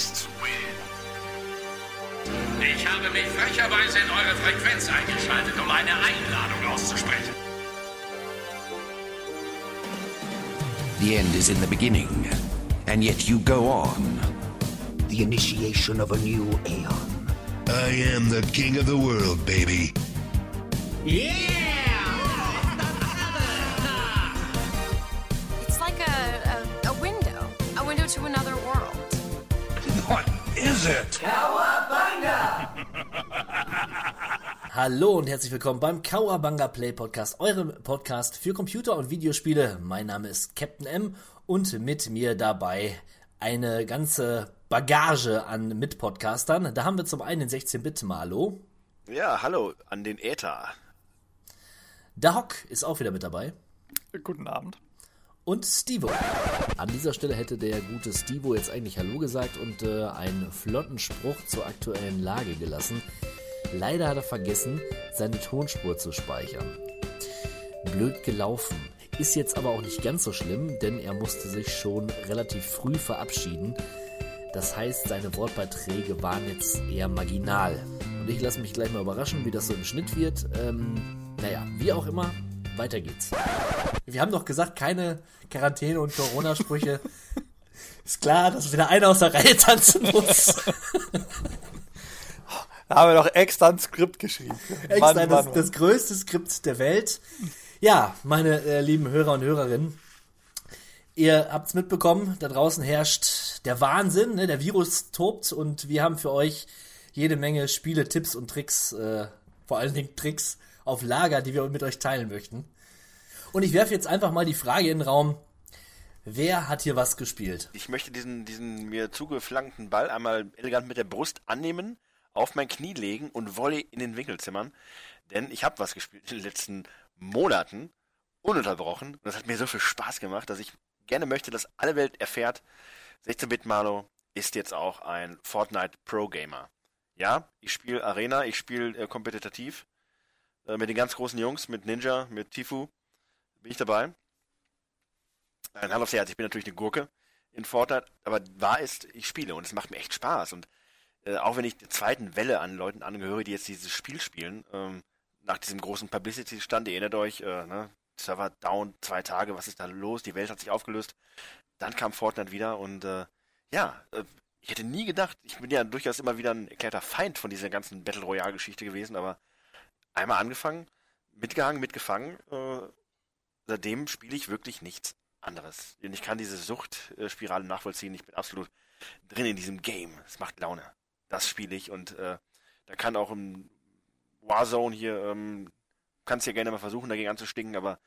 is win. Ich habe mich frecherweise in eure Frequenz eingeschaltet, um eine Einladung auszusprechen. The end is in the beginning, and yet you go on. The initiation of a new aeon. I am the king of the world, baby. It's Hallo und herzlich willkommen beim Kawabanga Play Podcast, eurem Podcast für Computer- und Videospiele. Mein Name ist Captain M und mit mir dabei eine ganze Bagage an Mitpodcastern. Da haben wir zum einen den 16-Bit-Malo. Ja, hallo an den Äther. Der Hock ist auch wieder mit dabei. Guten Abend. Und Stevo. An dieser Stelle hätte der gute Stevo jetzt eigentlich Hallo gesagt und äh, einen flotten Spruch zur aktuellen Lage gelassen. Leider hat er vergessen, seine Tonspur zu speichern. Blöd gelaufen. Ist jetzt aber auch nicht ganz so schlimm, denn er musste sich schon relativ früh verabschieden. Das heißt, seine Wortbeiträge waren jetzt eher marginal. Und ich lasse mich gleich mal überraschen, wie das so im Schnitt wird. Ähm, naja, wie auch immer, weiter geht's. Wir haben doch gesagt, keine Quarantäne und Corona-Sprüche. Ist klar, dass wieder einer aus der Reihe tanzen muss. Da haben wir doch extra ein Skript geschrieben. Extra Mann, das, Mann, das größte Skript der Welt. Ja, meine äh, lieben Hörer und Hörerinnen, ihr habt's mitbekommen, da draußen herrscht der Wahnsinn, ne? der Virus tobt und wir haben für euch jede Menge Spiele, Tipps und Tricks, äh, vor allen Dingen Tricks auf Lager, die wir mit euch teilen möchten. Und ich werfe jetzt einfach mal die Frage in den Raum, wer hat hier was gespielt? Ich möchte diesen, diesen mir zugeflankten Ball einmal elegant mit der Brust annehmen, auf mein Knie legen und Volley in den Winkel zimmern. Denn ich habe was gespielt in den letzten Monaten, ununterbrochen. Und das hat mir so viel Spaß gemacht, dass ich gerne möchte, dass alle Welt erfährt, 16-Bit Malo ist jetzt auch ein Fortnite Pro Gamer. Ja, ich spiele Arena, ich spiele äh, kompetitiv äh, mit den ganz großen Jungs, mit Ninja, mit Tifu. Bin ich dabei. Ein Hand aufs Herz, ich bin natürlich eine Gurke in Fortnite, aber wahr ist, ich spiele und es macht mir echt Spaß. Und äh, auch wenn ich der zweiten Welle an Leuten angehöre, die jetzt dieses Spiel spielen, ähm, nach diesem großen Publicity-Stand, ihr erinnert euch, äh, ne, Server down, zwei Tage, was ist da los? Die Welt hat sich aufgelöst. Dann kam Fortnite wieder und äh, ja, äh, ich hätte nie gedacht, ich bin ja durchaus immer wieder ein erklärter Feind von dieser ganzen Battle Royale-Geschichte gewesen, aber einmal angefangen, mitgehangen, mitgefangen, äh, seitdem spiele ich wirklich nichts anderes. Und ich kann diese Suchtspirale nachvollziehen. Ich bin absolut drin in diesem Game. Es macht Laune. Das spiele ich und äh, da kann auch im Warzone hier, ähm, kannst ja gerne mal versuchen, dagegen anzustinken, aber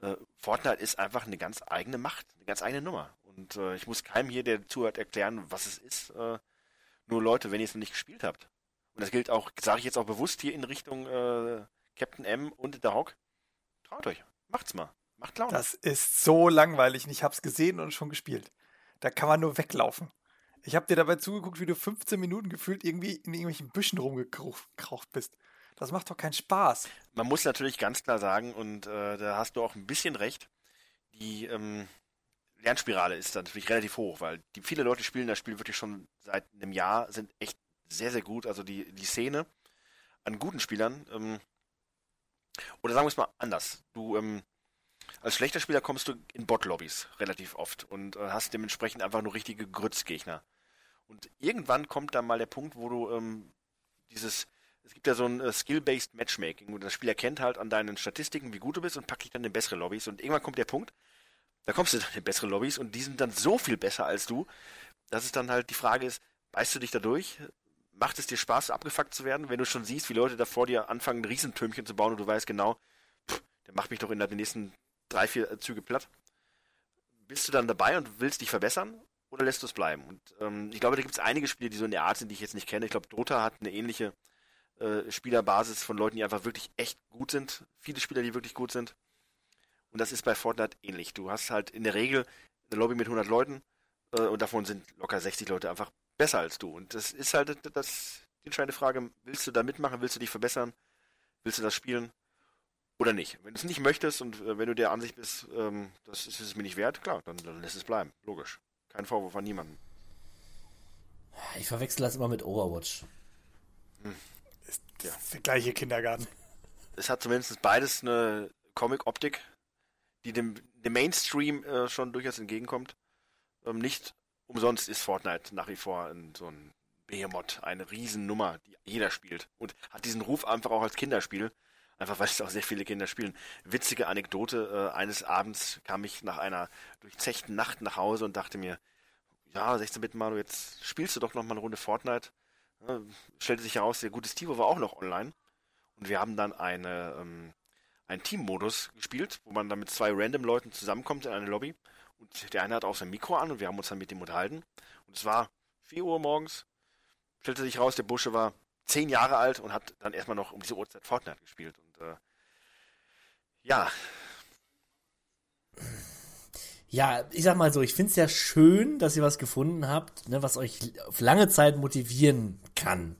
äh, Fortnite ist einfach eine ganz eigene Macht, eine ganz eigene Nummer. Und äh, ich muss keinem hier, der zuhört, erklären, was es ist. Äh, nur Leute, wenn ihr es noch nicht gespielt habt. Und das gilt auch, sage ich jetzt auch bewusst hier in Richtung äh, Captain M und der Hawk. Traut euch, macht's mal. Macht Laune. Das ist so langweilig. und Ich hab's gesehen und schon gespielt. Da kann man nur weglaufen. Ich hab dir dabei zugeguckt, wie du 15 Minuten gefühlt irgendwie in irgendwelchen Büschen rumgekraucht bist. Das macht doch keinen Spaß. Man muss natürlich ganz klar sagen, und äh, da hast du auch ein bisschen recht, die ähm, Lernspirale ist dann natürlich relativ hoch, weil die viele Leute spielen das Spiel wirklich schon seit einem Jahr, sind echt sehr, sehr gut. Also die, die Szene an guten Spielern, ähm, oder sagen wir es mal anders, du ähm, als schlechter Spieler kommst du in Bot-Lobbys relativ oft und äh, hast dementsprechend einfach nur richtige Grützgegner. Und irgendwann kommt dann mal der Punkt, wo du ähm, dieses, es gibt ja so ein äh, Skill-Based Matchmaking, wo das Spiel erkennt halt an deinen Statistiken, wie gut du bist und packt dich dann in bessere Lobbys. Und irgendwann kommt der Punkt, da kommst du dann in bessere Lobbys und die sind dann so viel besser als du, dass es dann halt die Frage ist, beißt du dich da durch? Macht es dir Spaß, abgefuckt zu werden, wenn du schon siehst, wie Leute da vor dir anfangen, ein Riesentürmchen zu bauen und du weißt genau, pff, der macht mich doch in den nächsten drei, vier Züge platt. Bist du dann dabei und willst dich verbessern oder lässt du es bleiben? Und ähm, ich glaube, da gibt es einige Spiele, die so in der Art sind, die ich jetzt nicht kenne. Ich glaube, Dota hat eine ähnliche äh, Spielerbasis von Leuten, die einfach wirklich echt gut sind. Viele Spieler, die wirklich gut sind. Und das ist bei Fortnite ähnlich. Du hast halt in der Regel eine Lobby mit 100 Leuten äh, und davon sind locker 60 Leute einfach besser als du. Und das ist halt das, die entscheidende Frage, willst du da mitmachen, willst du dich verbessern, willst du das spielen oder nicht? Wenn du es nicht möchtest und äh, wenn du der Ansicht bist, ähm, das ist es mir nicht wert, klar, dann, dann lässt es bleiben. Logisch. Kein Vorwurf an niemanden. Ich verwechsel das immer mit Overwatch. Das ist der gleiche Kindergarten. Es hat zumindest beides eine Comic-Optik, die dem, dem Mainstream äh, schon durchaus entgegenkommt. Ähm, nicht umsonst ist Fortnite nach wie vor ein, so ein Behemoth, eine Riesennummer, die jeder spielt. Und hat diesen Ruf einfach auch als Kinderspiel. Einfach weil es auch sehr viele Kinder spielen. Witzige Anekdote, äh, eines Abends kam ich nach einer durchzechten Nacht nach Hause und dachte mir, ja, 16 Bit Manu, jetzt spielst du doch noch mal eine Runde Fortnite. Ja, stellte sich heraus, der gute Steve war auch noch online. Und wir haben dann eine, ähm, einen Teammodus gespielt, wo man dann mit zwei random Leuten zusammenkommt in eine Lobby. Und der eine hat auch sein Mikro an und wir haben uns dann mit dem unterhalten. Und es war 4 Uhr morgens. Stellte sich raus, der Busche war zehn Jahre alt und hat dann erstmal noch um diese Uhrzeit Fortnite gespielt. Äh, ja, Ja, ich sag mal so, ich find's ja schön, dass ihr was gefunden habt, ne, was euch auf lange Zeit motivieren kann.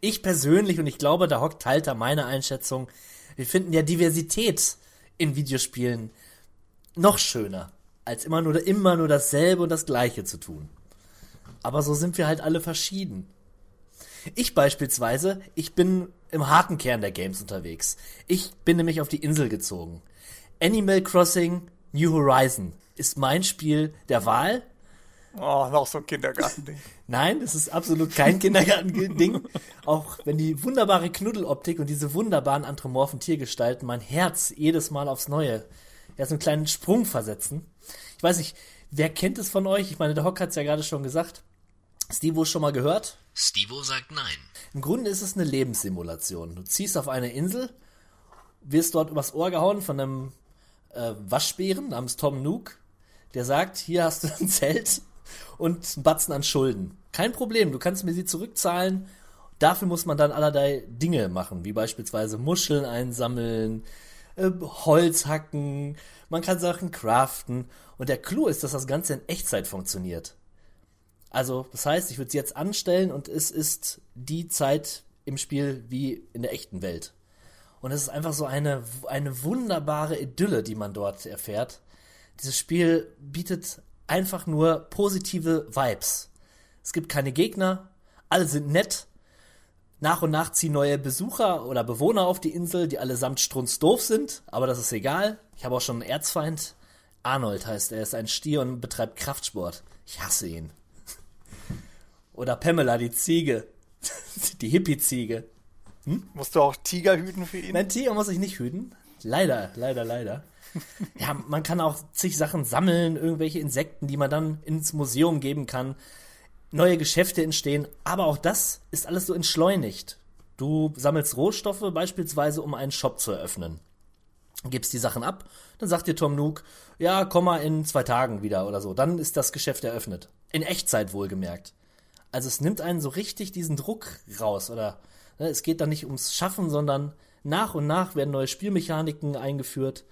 Ich persönlich, und ich glaube, da hockt Halter meine Einschätzung, wir finden ja Diversität in Videospielen noch schöner, als immer nur, immer nur dasselbe und das Gleiche zu tun. Aber so sind wir halt alle verschieden. Ich beispielsweise, ich bin im harten Kern der Games unterwegs. Ich bin nämlich auf die Insel gezogen. Animal Crossing New Horizon ist mein Spiel der Wahl. Oh, noch so ein Kindergartending. Nein, das ist absolut kein Kindergarten-Ding. Auch wenn die wunderbare Knuddeloptik und diese wunderbaren anthropomorphen Tiergestalten mein Herz jedes Mal aufs Neue ja so einen kleinen Sprung versetzen. Ich weiß nicht, wer kennt es von euch? Ich meine, der Hock hat es ja gerade schon gesagt. Stevo schon mal gehört? Stevo sagt nein. Im Grunde ist es eine Lebenssimulation. Du ziehst auf eine Insel, wirst dort übers Ohr gehauen von einem äh, Waschbären namens Tom Nook, der sagt, hier hast du ein Zelt und einen Batzen an Schulden. Kein Problem, du kannst mir sie zurückzahlen. Dafür muss man dann allerlei Dinge machen, wie beispielsweise Muscheln einsammeln, äh, Holz hacken, man kann Sachen craften. Und der Clou ist, dass das Ganze in Echtzeit funktioniert. Also, das heißt, ich würde es jetzt anstellen und es ist die Zeit im Spiel wie in der echten Welt. Und es ist einfach so eine, eine wunderbare Idylle, die man dort erfährt. Dieses Spiel bietet einfach nur positive Vibes. Es gibt keine Gegner, alle sind nett. Nach und nach ziehen neue Besucher oder Bewohner auf die Insel, die allesamt strunzdoof sind, aber das ist egal. Ich habe auch schon einen Erzfeind. Arnold heißt er, ist ein Stier und betreibt Kraftsport. Ich hasse ihn. Oder Pamela, die Ziege. die Hippie-Ziege. Musst du auch Tiger hüten für ihn? Nein, Tiger muss ich nicht hüten. Leider, leider, leider. ja, man kann auch zig Sachen sammeln, irgendwelche Insekten, die man dann ins Museum geben kann. Neue Geschäfte entstehen, aber auch das ist alles so entschleunigt. Du sammelst Rohstoffe beispielsweise, um einen Shop zu eröffnen. Gibst die Sachen ab, dann sagt dir Tom Nook, ja, komm mal in zwei Tagen wieder oder so. Dann ist das Geschäft eröffnet. In Echtzeit wohlgemerkt. Also es nimmt einen so richtig diesen Druck raus oder ne, es geht dann nicht ums Schaffen, sondern nach und nach werden neue Spielmechaniken eingeführt.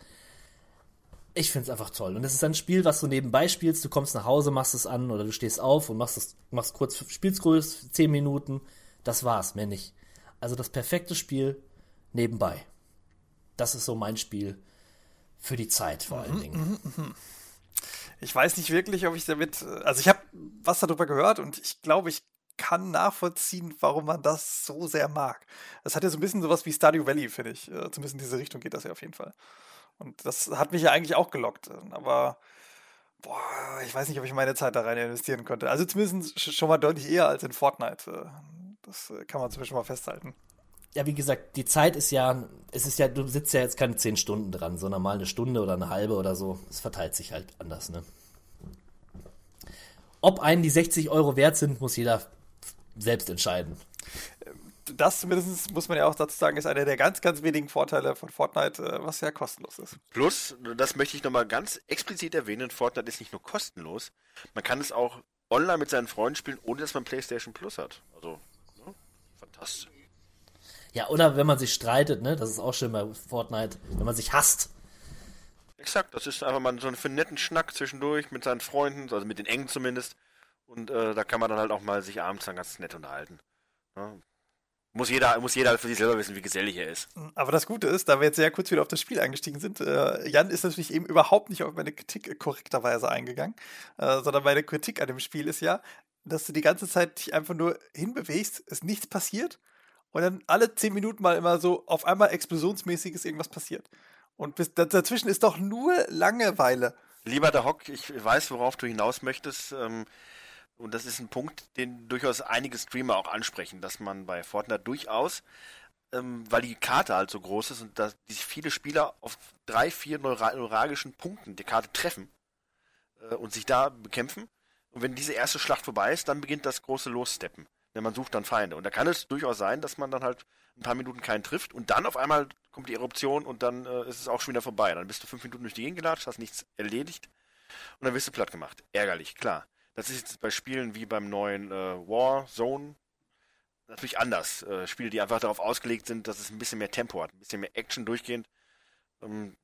Ich finde es einfach toll. Und es ist ein Spiel, was du nebenbei spielst. Du kommst nach Hause, machst es an oder du stehst auf und machst es, machst kurz, spielst kurz zehn Minuten. Das war's, mehr nicht. Also das perfekte Spiel nebenbei. Das ist so mein Spiel für die Zeit vor allen Dingen. Ich weiß nicht wirklich, ob ich damit. Also ich habe was darüber gehört und ich glaube, ich kann nachvollziehen, warum man das so sehr mag. Das hat ja so ein bisschen sowas wie Stardew Valley, finde ich. Äh, Zumindest in diese Richtung geht das ja auf jeden Fall. Und das hat mich ja eigentlich auch gelockt. Aber boah, ich weiß nicht, ob ich meine Zeit da rein investieren könnte. Also zumindest sch- schon mal deutlich eher als in Fortnite. Äh, Das äh, kann man zumindest mal festhalten. Ja, wie gesagt, die Zeit ist ja, es ist ja, du sitzt ja jetzt keine zehn Stunden dran, sondern mal eine Stunde oder eine halbe oder so. Es verteilt sich halt anders, ne? Ob einen die 60 Euro wert sind, muss jeder selbst entscheiden. Das zumindest muss man ja auch dazu sagen, ist einer der ganz, ganz wenigen Vorteile von Fortnite, äh, was ja kostenlos ist. Plus, das möchte ich nochmal ganz explizit erwähnen, Fortnite ist nicht nur kostenlos, man kann es auch online mit seinen Freunden spielen, ohne dass man PlayStation Plus hat. Also, ne? fantastisch. Ja, oder wenn man sich streitet, ne? Das ist auch schön bei Fortnite, wenn man sich hasst. Exakt, das ist einfach mal so für einen netten Schnack zwischendurch mit seinen Freunden, also mit den Engen zumindest. Und äh, da kann man dann halt auch mal sich abends dann ganz nett unterhalten. Ja. Muss jeder, muss jeder für sich selber wissen, wie gesellig er ist. Aber das Gute ist, da wir jetzt sehr kurz wieder auf das Spiel eingestiegen sind, äh, Jan ist natürlich eben überhaupt nicht auf meine Kritik korrekterweise eingegangen, äh, sondern meine Kritik an dem Spiel ist ja, dass du die ganze Zeit dich einfach nur hinbewegst, es nichts passiert und dann alle zehn Minuten mal immer so auf einmal explosionsmäßiges irgendwas passiert. Und bis, dazwischen ist doch nur Langeweile. Lieber der Hock, ich weiß, worauf du hinaus möchtest. Ähm, und das ist ein Punkt, den durchaus einige Streamer auch ansprechen, dass man bei Fortnite durchaus, ähm, weil die Karte halt so groß ist und dass viele Spieler auf drei, vier neura neuralgischen Punkten die Karte treffen äh, und sich da bekämpfen. Und wenn diese erste Schlacht vorbei ist, dann beginnt das große Lossteppen. Denn man sucht dann Feinde. Und da kann es durchaus sein, dass man dann halt ein paar Minuten keinen trifft und dann auf einmal kommt die Eruption und dann äh, ist es auch schon wieder vorbei. Dann bist du fünf Minuten durch die Gegend gelatscht, hast nichts erledigt und dann wirst du platt gemacht. Ärgerlich, klar. Das ist jetzt bei Spielen wie beim neuen äh, War natürlich anders. Äh, Spiele, die einfach darauf ausgelegt sind, dass es ein bisschen mehr Tempo hat, ein bisschen mehr Action durchgehend, ähm,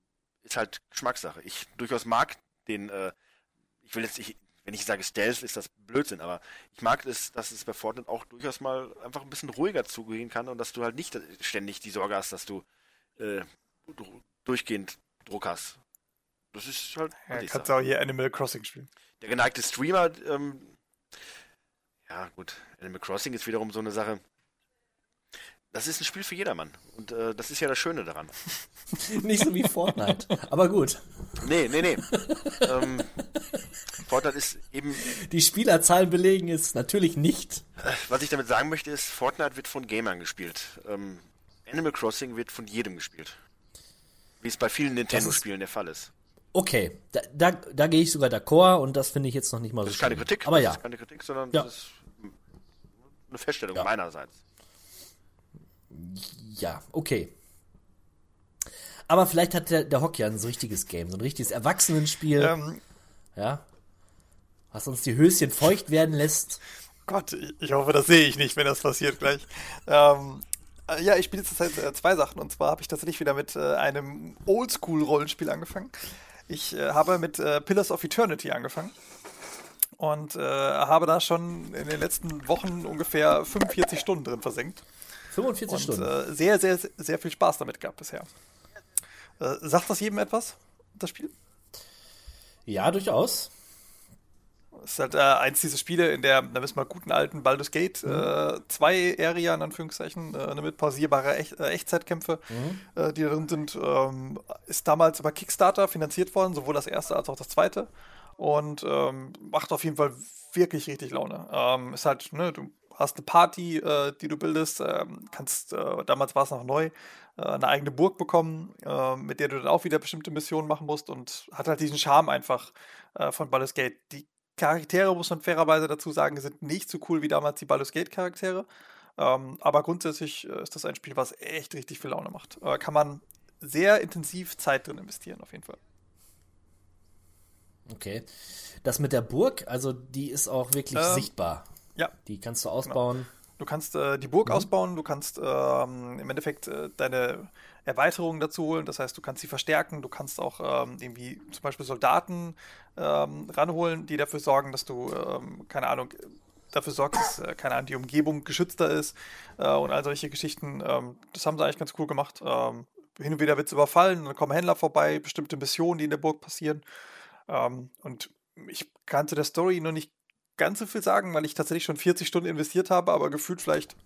ist halt Geschmackssache. Ich durchaus mag den, äh, ich will jetzt, ich, wenn ich sage Stealth, ist das Blödsinn, aber ich mag es, dass es bei Fortnite auch durchaus mal einfach ein bisschen ruhiger zugehen kann und dass du halt nicht ständig die Sorge hast, dass du äh, durchgehend Druck hast. Das ist halt. Ja, kannst du auch hier Animal Crossing spielen. Der geneigte Streamer, ähm, ja gut, Animal Crossing ist wiederum so eine Sache. Das ist ein Spiel für jedermann. Und äh, das ist ja das Schöne daran. Nicht so wie Fortnite. Aber gut. Nee, nee, nee. ähm, Fortnite ist eben. Die Spielerzahlen belegen es natürlich nicht. Was ich damit sagen möchte, ist, Fortnite wird von Gamern gespielt. Ähm, Animal Crossing wird von jedem gespielt. Wie es bei vielen Nintendo-Spielen der Fall ist. Okay, da, da, da gehe ich sogar d'accord und das finde ich jetzt noch nicht mal so Das ist keine schlimm. Kritik, Aber das ja. ist keine Kritik, sondern Ja. das ist eine Feststellung Ja. meinerseits. Ja, okay. Aber vielleicht hat der, der Hock ja ein so richtiges Game, so ein richtiges Erwachsenenspiel, Ähm, ja, was uns die Höschen feucht werden lässt. Gott, ich- ich hoffe, das sehe ich nicht, wenn das passiert gleich. Ähm, äh, ja, ich spiele zurzeit äh, zwei Sachen. Und zwar habe ich tatsächlich wieder mit äh, einem Oldschool-Rollenspiel angefangen. Ich äh, habe mit äh, Pillars of Eternity angefangen. Und äh, habe da schon in den letzten Wochen ungefähr 45 Stunden drin versenkt. 45 Und Stunden. äh, sehr, sehr, sehr viel Spaß damit gehabt bisher. Äh, sagt das jedem etwas, das Spiel? ja, durchaus. Es ist halt äh, eins dieser Spiele, in der, da müssen wir guten alten Baldur's Gate, äh, zwei Area in Anführungszeichen, äh, mit pausierbare Echt, äh, Echtzeitkämpfe, äh, die drin sind, ähm, ist damals über Kickstarter finanziert worden, sowohl das erste als auch das zweite. Und ähm, macht auf jeden Fall wirklich richtig Laune. Ähm, ist halt, ne, du hast eine Party, äh, die du bildest, ähm, kannst, äh, damals war es noch neu, äh, eine eigene Burg bekommen, äh, mit der du dann auch wieder bestimmte Missionen machen musst und hat halt diesen Charme einfach äh, von Baldur's Gate. Die Charaktere, muss man fairerweise dazu sagen, sind nicht so cool wie damals die Baldur's Gate Charaktere. Ähm, aber grundsätzlich äh, ist das ein Spiel, was echt richtig viel Laune macht. Kann man sehr intensiv Zeit drin investieren, auf jeden Fall. Okay. Das mit der Burg, also die ist auch wirklich Ähm, sichtbar. Ja, Die kannst du ausbauen. Du kannst äh, die Burg ausbauen, du kannst ähm, im Endeffekt äh, deine Erweiterungen dazu holen, das heißt, du kannst sie verstärken, du kannst auch ähm, irgendwie zum Beispiel Soldaten ähm, ranholen, die dafür sorgen, dass du, ähm, keine Ahnung, dafür sorgst, dass, äh, keine Ahnung, die Umgebung geschützter ist äh, und all solche Geschichten. Ähm, das haben sie eigentlich ganz cool gemacht. Ähm, hin und wieder wird es überfallen, dann kommen Händler vorbei, bestimmte Missionen, die in der Burg passieren. Und ich kann zu der Story noch nicht ganz so viel sagen, weil ich tatsächlich schon 40 Stunden investiert habe, aber gefühlt vielleicht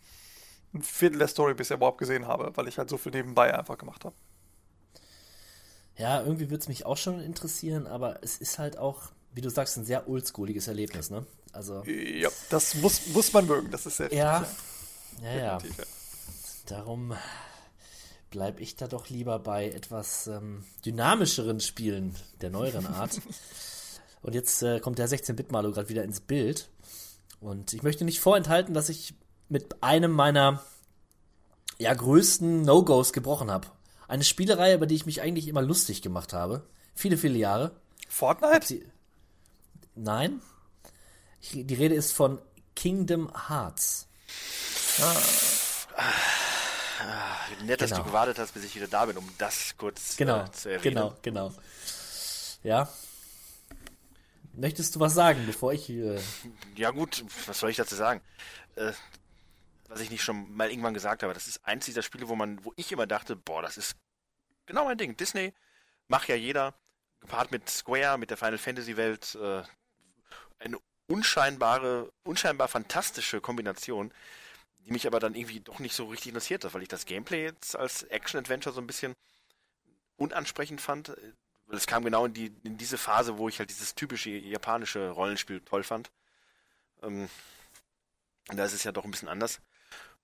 ein Viertel der Story bisher überhaupt gesehen habe, weil ich halt so viel nebenbei einfach gemacht habe. Ja, irgendwie würde es mich auch schon interessieren, aber es ist halt auch, wie du sagst, ein sehr oldschooliges Erlebnis, ne? Also, Ja, das muss, muss man mögen, das ist sehr ja, ja, ja. Darum bleibe ich da doch lieber bei etwas ähm, dynamischeren Spielen der neueren Art. Und jetzt äh, kommt der 16-Bit-Malo gerade wieder ins Bild. Und ich möchte nicht vorenthalten, dass ich mit einem meiner ja, größten No-Gos gebrochen habe. Eine Spielerei, über die ich mich eigentlich immer lustig gemacht habe. Viele, viele Jahre. Fortnite? Sie, nein. Ich, die Rede ist von Kingdom Hearts. Nett, dass Genau. du gewartet hast, bis ich wieder da bin, um das kurz Genau, äh, zu erwähnen. genau, genau. Ja. Möchtest du was sagen, bevor ich äh, Ja gut, was soll ich dazu sagen? Äh, was ich nicht schon mal irgendwann gesagt habe, das ist eins dieser Spiele, wo man, wo ich immer dachte, boah, das ist genau mein Ding. Disney macht ja jeder, gepaart mit Square, mit der Final Fantasy Welt, äh, ein unscheinbare, unscheinbar fantastische Kombination, die mich aber dann irgendwie doch nicht so richtig interessiert hat, weil ich das Gameplay jetzt als Action-Adventure so ein bisschen unansprechend fand. Weil es kam genau in, die, in diese Phase, wo ich halt dieses typische japanische Rollenspiel toll fand. Ähm, da ist es ja doch ein bisschen anders.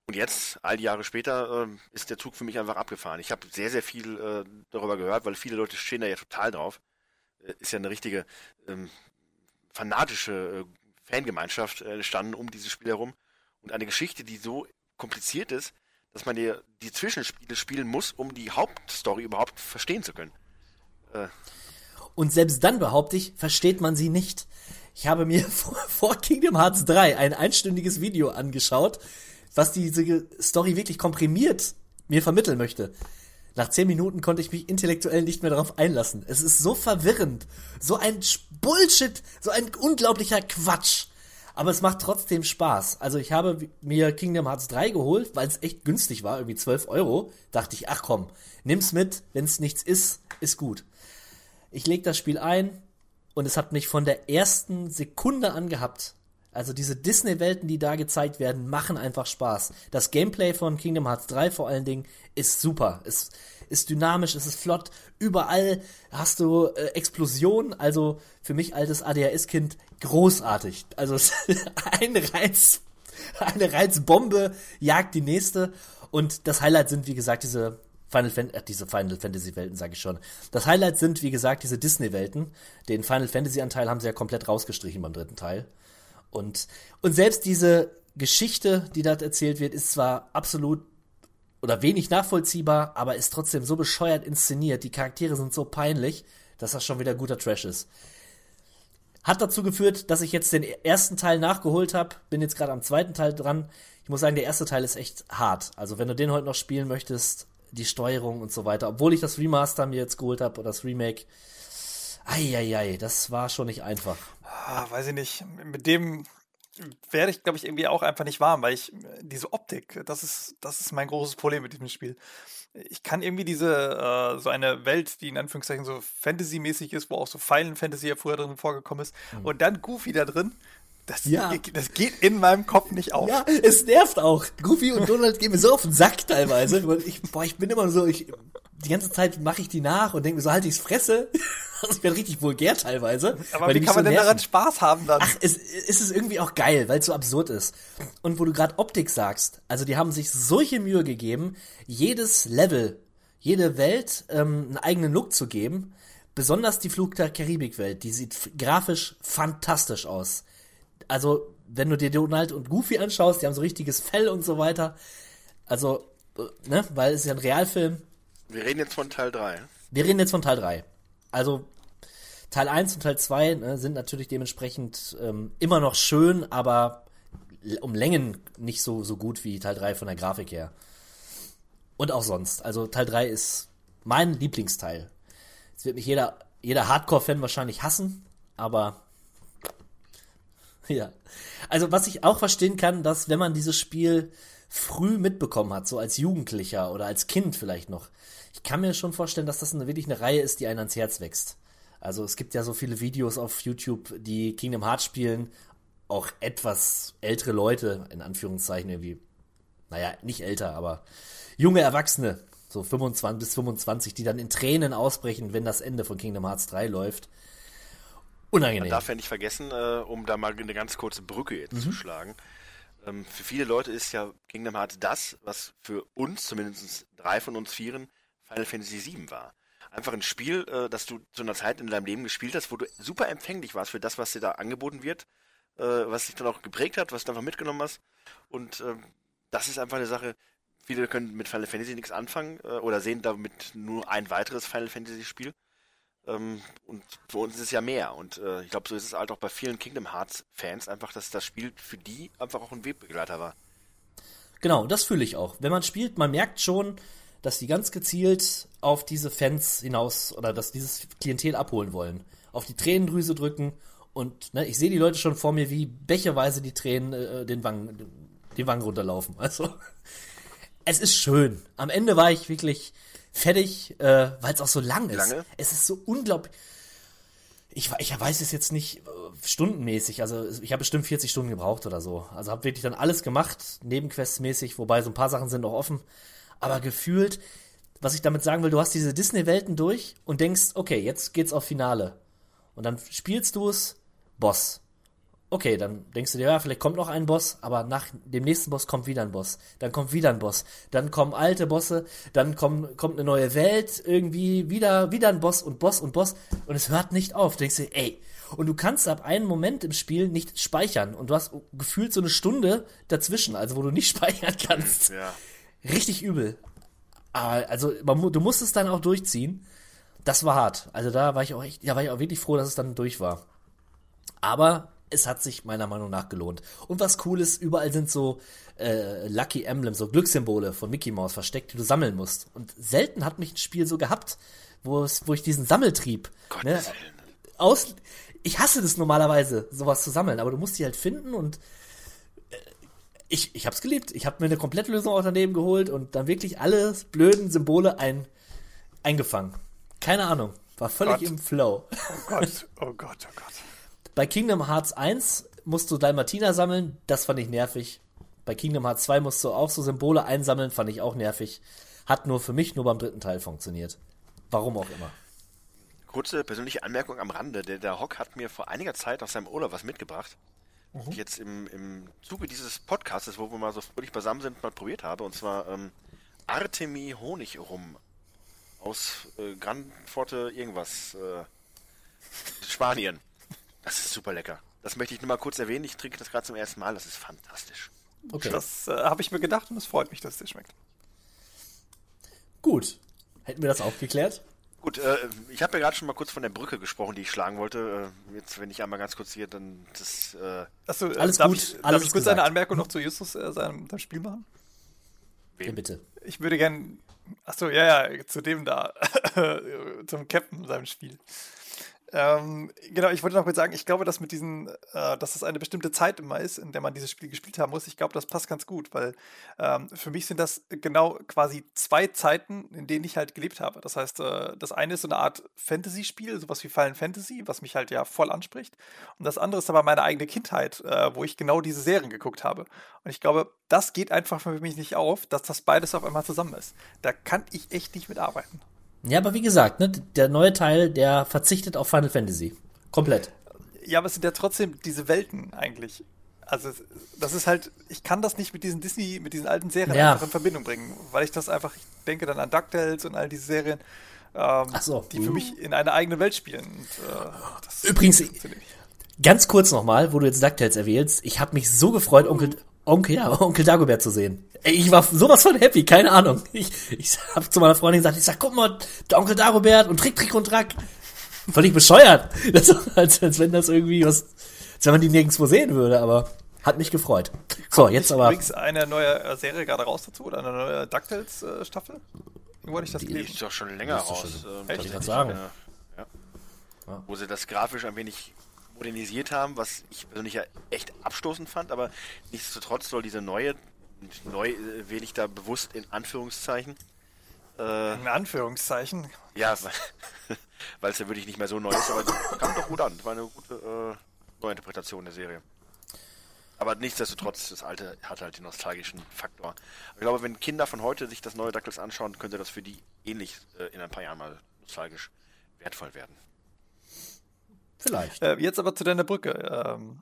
Und jetzt, all die Jahre später, äh, ist der Zug für mich einfach abgefahren. Ich habe sehr, sehr viel äh, darüber gehört, weil viele Leute stehen da ja total drauf. Äh, ist ja eine richtige ähm, fanatische äh, Fangemeinschaft äh, entstanden um dieses Spiel herum. Und eine Geschichte, die so kompliziert ist, dass man die, die Zwischenspiele spielen muss, um die Hauptstory überhaupt verstehen zu können. Äh. Und selbst dann behaupte ich, versteht man sie nicht. Ich habe mir vor, vor Kingdom Hearts 3 ein einstündiges Video angeschaut, was diese Story wirklich komprimiert mir vermitteln möchte. Nach zehn Minuten konnte ich mich intellektuell nicht mehr darauf einlassen. Es ist so verwirrend, so ein Bullshit, so ein unglaublicher Quatsch. Aber es macht trotzdem Spaß. Also ich habe mir Kingdom Hearts 3 geholt, weil es echt günstig war, irgendwie 12 Euro. Dachte ich, ach komm, nimm's mit, wenn es nichts ist, ist gut. Ich leg das Spiel ein und es hat mich von der ersten Sekunde an gehabt. Also diese Disney-Welten, die da gezeigt werden, machen einfach Spaß. Das Gameplay von Kingdom Hearts 3 vor allen Dingen ist super. Es ist dynamisch, es ist flott. Überall hast du äh, Explosionen. Also für mich altes ADHS-Kind großartig. Also ein Reiz, eine Reizbombe jagt die nächste. Und das Highlight sind, wie gesagt, diese Final Fantasy, äh, diese Final Fantasy Welten, sage ich schon. Das Highlight sind, wie gesagt, diese Disney Welten. Den Final Fantasy Anteil haben sie ja komplett rausgestrichen beim dritten Teil. Und, und selbst diese Geschichte, die dort erzählt wird, ist zwar absolut oder wenig nachvollziehbar, aber ist trotzdem so bescheuert inszeniert. Die Charaktere sind so peinlich, dass das schon wieder guter Trash ist. Hat dazu geführt, dass ich jetzt den ersten Teil nachgeholt habe. Bin jetzt gerade am zweiten Teil dran. Ich muss sagen, der erste Teil ist echt hart. Also wenn du den heute noch spielen möchtest, die Steuerung und so weiter, obwohl ich das Remaster mir jetzt geholt habe oder das Remake, Eieiei, das war schon nicht einfach. Ah, weiß ich nicht. Mit dem werde ich, glaube ich, irgendwie auch einfach nicht warm, weil ich diese Optik, das ist, das ist mein großes Problem mit diesem Spiel. Ich kann irgendwie diese, äh, so eine Welt, die in Anführungszeichen so Fantasy-mäßig ist, wo auch so Final Fantasy ja früher drin vorgekommen ist, mhm. und dann Goofy da drin, das, ja. das geht in meinem Kopf nicht auf. Ja, es nervt auch. Goofy und Donald gehen mir so auf den Sack teilweise. Ich, boah, ich bin immer so, ich, die ganze Zeit mache ich die nach und denke mir so, halt ich's Fresse. Also ich bin richtig vulgär teilweise. Aber wie kann man so denn nerven. daran Spaß haben dann? Ach, es, es ist irgendwie auch geil, weil es so absurd ist. Und wo du gerade Optik sagst, also die haben sich solche Mühe gegeben, jedes Level, jede Welt ähm, einen eigenen Look zu geben. Besonders die Flug der Karibik-Welt, die sieht grafisch fantastisch aus. Also, wenn du dir Donald und Goofy anschaust, die haben so richtiges Fell und so weiter. Also, äh, ne, weil es ist ja ein Realfilm, wir reden jetzt von Teil 3. Wir reden jetzt von Teil 3. Also Teil 1 und Teil 2 ne, sind natürlich dementsprechend ähm, immer noch schön, aber um Längen nicht so, so gut wie Teil 3 von der Grafik her. Und auch sonst. Also Teil 3 ist mein Lieblingsteil. Jetzt wird mich jeder, jeder Hardcore-Fan wahrscheinlich hassen, aber ja. Also was ich auch verstehen kann, dass wenn man dieses Spiel früh mitbekommen hat, so als Jugendlicher oder als Kind vielleicht noch, ich kann mir schon vorstellen, dass das eine, wirklich eine Reihe ist, die einen ans Herz wächst. Also es gibt ja so viele Videos auf YouTube, die Kingdom Hearts spielen, auch etwas ältere Leute, in Anführungszeichen irgendwie, naja, nicht älter, aber junge Erwachsene, so 25 bis 25, die dann in Tränen ausbrechen, wenn das Ende von Kingdom Hearts 3 läuft. Unangenehm. Man darf ja nicht vergessen, äh, um da mal eine ganz kurze Brücke jetzt mhm. zu schlagen. Ähm, für viele Leute ist ja Kingdom Hearts das, was für uns, zumindest drei von uns Vieren, Final Fantasy VII war. Einfach ein Spiel, äh, das du zu einer Zeit in deinem Leben gespielt hast, wo du super empfänglich warst für das, was dir da angeboten wird, äh, was dich dann auch geprägt hat, was du einfach mitgenommen hast. Und äh, das ist einfach eine Sache, viele können mit Final Fantasy nichts anfangen äh, oder sehen damit nur ein weiteres Final Fantasy Spiel. Ähm, und für uns ist es ja mehr. Und äh, ich glaube, so ist es halt auch bei vielen Kingdom Hearts Fans einfach, dass das Spiel für die einfach auch ein Wegbegleiter war. Genau, das fühle ich auch. Wenn man spielt, man merkt schon, dass die ganz gezielt auf diese Fans hinaus oder dass dieses Klientel abholen wollen. Auf die Tränendrüse drücken und ne, ich sehe die Leute schon vor mir, wie becherweise die Tränen äh, den Wangen, die Wangen runterlaufen. Also es ist schön. Am Ende war ich wirklich fertig, äh, weil es auch so lang ist. Lange? Es ist so unglaublich. Ich, ich weiß es jetzt nicht äh, stundenmäßig, also ich habe bestimmt 40 Stunden gebraucht oder so. Also habe wirklich dann alles gemacht, nebenquestmäßig, wobei so ein paar Sachen sind noch offen. Aber gefühlt, was ich damit sagen will, du hast diese Disney-Welten durch und denkst, okay, jetzt geht's auf Finale. Und dann spielst du es, Boss. Okay, dann denkst du dir, ja, vielleicht kommt noch ein Boss, aber nach dem nächsten Boss kommt wieder ein Boss. Dann kommt wieder ein Boss. Dann kommen alte Bosse, dann kommt, kommt eine neue Welt, irgendwie wieder, wieder ein Boss und Boss und Boss. Und es hört nicht auf. Du denkst dir, ey. Und du kannst ab einem Moment im Spiel nicht speichern. Und du hast gefühlt so eine Stunde dazwischen, also wo du nicht speichern kannst. Ja. Richtig übel. Aber, also, man, du musst es dann auch durchziehen. Das war hart. Also da war ich auch echt, ja, war ich auch wirklich froh, dass es dann durch war. Aber es hat sich meiner Meinung nach gelohnt. Und was cool ist, überall sind so äh, Lucky Emblems, so Glückssymbole von Mickey Mouse versteckt, die du sammeln musst. Und selten hat mich ein Spiel so gehabt, wo es, wo ich diesen Sammeltrieb ne, Gottes Willen. aus. Ich hasse das normalerweise, sowas zu sammeln, aber du musst die halt finden und äh, ich, ich hab's geliebt. Ich habe mir eine Komplettlösung auch daneben geholt und dann wirklich alle blöden Symbole ein, eingefangen. Keine Ahnung. War völlig Gott. im Flow. Oh Gott, oh Gott, oh Gott. Bei Kingdom Hearts 1 musst du Dalmatiner sammeln, das fand ich nervig. Bei Kingdom Hearts 2 musst du auch so Symbole einsammeln, fand ich auch nervig. Hat nur für mich nur beim dritten Teil funktioniert. Warum auch immer. Kurze persönliche Anmerkung am Rande. Der, der Hock hat mir vor einiger Zeit aus seinem Urlaub was mitgebracht. Mhm. jetzt im, im Zuge dieses Podcasts, wo wir mal so fröhlich beisammen sind, mal probiert habe. Und zwar ähm, Artemi Honigrum aus äh, Gran Forte irgendwas. Äh, Spanien. Das ist super lecker. Das möchte ich nur mal kurz erwähnen. Ich trinke das gerade zum ersten Mal. Das ist fantastisch. Okay. Das äh, habe ich mir gedacht und es freut mich, dass es dir schmeckt. Gut. Hätten wir das auch geklärt? Gut, äh, ich habe ja gerade schon mal kurz von der Brücke gesprochen, die ich schlagen wollte. Äh, jetzt, wenn ich einmal ganz kurz hier, dann das. Äh, Achso, äh, Alles darf gut, ich, alles darf ich kurz gesagt. eine Anmerkung noch zu Justus äh, seinem, seinem Spiel machen? Ja, bitte. Ich würde gern. Achso, ja, ja, zu dem da. zum Captain seinem Spiel. Ähm, genau, ich wollte noch kurz sagen, ich glaube, dass mit diesen, äh, dass es eine bestimmte Zeit immer ist, in der man dieses Spiel gespielt haben muss. Ich glaube, das passt ganz gut, weil ähm, für mich sind das genau quasi zwei Zeiten, in denen ich halt gelebt habe. Das heißt, äh, das eine ist so eine Art Fantasy-Spiel, sowas wie Final Fantasy, was mich halt ja voll anspricht. Und das andere ist aber meine eigene Kindheit, äh, wo ich genau diese Serien geguckt habe. Und ich glaube, das geht einfach für mich nicht auf, dass das beides auf einmal zusammen ist. Da kann ich echt nicht mitarbeiten. Ja, aber wie gesagt, ne, der neue Teil, der verzichtet auf Final Fantasy. Komplett. Ja, aber es sind ja trotzdem diese Welten eigentlich. Also das ist halt, ich kann das nicht mit diesen Disney, mit diesen alten Serien Ja. einfach in Verbindung bringen, weil ich das einfach, ich denke dann an DuckTales und all diese Serien, ähm, so. die für mich in eine eigene Welt spielen. Und, äh, Übrigens. Ganz kurz nochmal, wo du jetzt DuckTales erwählst. Ich habe mich so gefreut, Onkel, Onkel, ja, Onkel Dagobert zu sehen. Ey, Ich war sowas von happy, keine Ahnung. Ich, ich habe zu meiner Freundin gesagt, ich sag, guck mal, der Onkel Dagobert und Trick, Trick und Track. Völlig bescheuert. Das ist, als, als wenn das irgendwie was, als wenn man die nirgendwo sehen würde, aber hat mich gefreut. So, jetzt aber, Übrigens eine neue äh, Serie gerade raus dazu oder eine neue DuckTales-Staffel? Irgendwo hatte ich das die gelesen. ist doch schon länger raus. schon- ähm, Ich sagen. äh, ja. Wo sie das grafisch ein wenig modernisiert haben, was ich persönlich ja echt abstoßend fand, aber nichtsdestotrotz soll diese neue, neu äh, wähle ich da bewusst in Anführungszeichen, äh, In Anführungszeichen. ja, weil es ja wirklich nicht mehr so neu ist, aber es kam doch gut an. War eine gute äh, Neuinterpretation der Serie. Aber nichtsdestotrotz, das alte hat halt den nostalgischen Faktor. Ich glaube, wenn Kinder von heute sich das neue DuckTales anschauen, könnte das für die ähnlich äh, in ein paar Jahren mal nostalgisch wertvoll werden. Vielleicht. Äh, jetzt aber zu deiner Brücke. Ähm,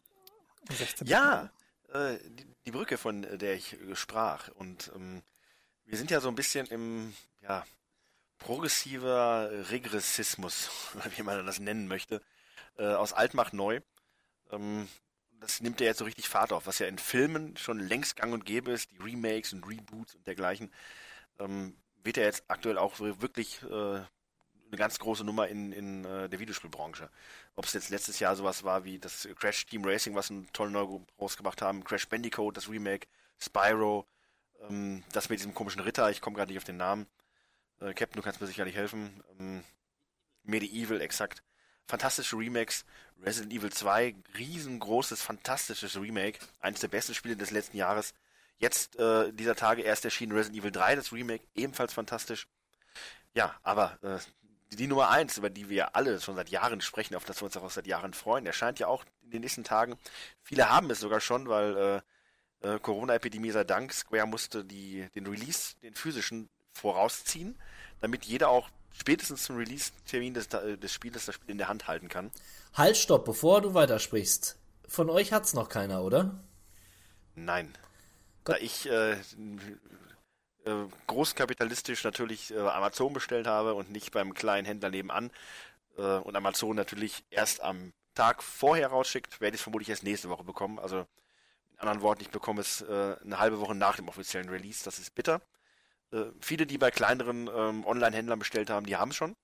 im 16. Ja, äh, die, die Brücke, von der ich äh, sprach. Und ähm, wir sind ja so ein bisschen im, ja, progressiver Regressismus, wie man das nennen möchte, äh, aus alt macht neu. Ähm, das nimmt ja jetzt so richtig Fahrt auf, was ja in Filmen schon längst gang und gäbe ist, die Remakes und Reboots und dergleichen, ähm, wird ja jetzt aktuell auch wirklich äh, eine ganz große Nummer in, in äh, der Videospielbranche. Ob es jetzt letztes Jahr sowas war wie das Crash Team Racing, was einen tollen neu rausgebracht haben, Crash Bandicoot, das Remake, Spyro, ähm, das mit diesem komischen Ritter, ich komme gerade nicht auf den Namen. Äh, Captain, du kannst mir sicherlich helfen. Ähm, Medieval, exakt. Fantastische Remakes. Resident Evil 2, riesengroßes, fantastisches Remake. Eines der besten Spiele des letzten Jahres. Jetzt, äh, dieser Tage erst erschienen Resident Evil 3, das Remake, ebenfalls fantastisch. Ja, aber äh, die Nummer eins, über die wir alle schon seit Jahren sprechen, auf das wir uns auch seit Jahren freuen, erscheint ja auch in den nächsten Tagen. Viele haben es sogar schon, weil äh, äh, Corona-Epidemie sei Dank, Square musste die, den Release, den physischen, vorausziehen, damit jeder auch spätestens zum Release-Termin des, des Spieles das Spiel in der Hand halten kann. Halt, stopp, bevor du weitersprichst. Von euch hat's noch keiner, oder? Nein. Da ich äh, äh, großkapitalistisch natürlich äh, Amazon bestellt habe und nicht beim kleinen Händler nebenan äh, und Amazon natürlich erst am Tag vorher rausschickt, werde ich es vermutlich erst nächste Woche bekommen. Also in anderen Worten, ich bekomme es äh, eine halbe Woche nach dem offiziellen Release. Das ist bitter. Äh, viele, die bei kleineren ähm, Online-Händlern bestellt haben, die haben es schon.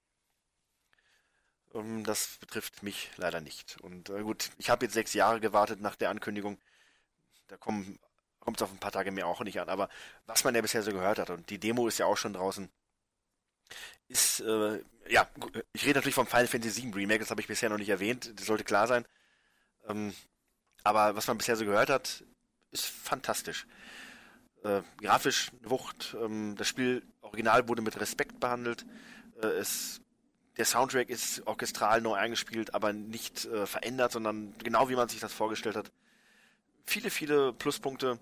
Ähm, das betrifft mich leider nicht. Und äh, gut, ich habe jetzt sechs Jahre gewartet nach der Ankündigung. Da kommen kommt es auf ein paar Tage mehr auch nicht an. Aber was man ja bisher so gehört hat, und die Demo ist ja auch schon draußen, ist, äh, ja, ich rede natürlich vom Final Fantasy VII Remake, das habe ich bisher noch nicht erwähnt, das sollte klar sein. Ähm, aber was man bisher so gehört hat, ist fantastisch. Äh, grafisch Wucht, ähm, das Spiel original wurde mit Respekt behandelt. Äh, es, der Soundtrack ist orchestral neu eingespielt, aber nicht äh, verändert, sondern genau wie man sich das vorgestellt hat viele, viele Pluspunkte.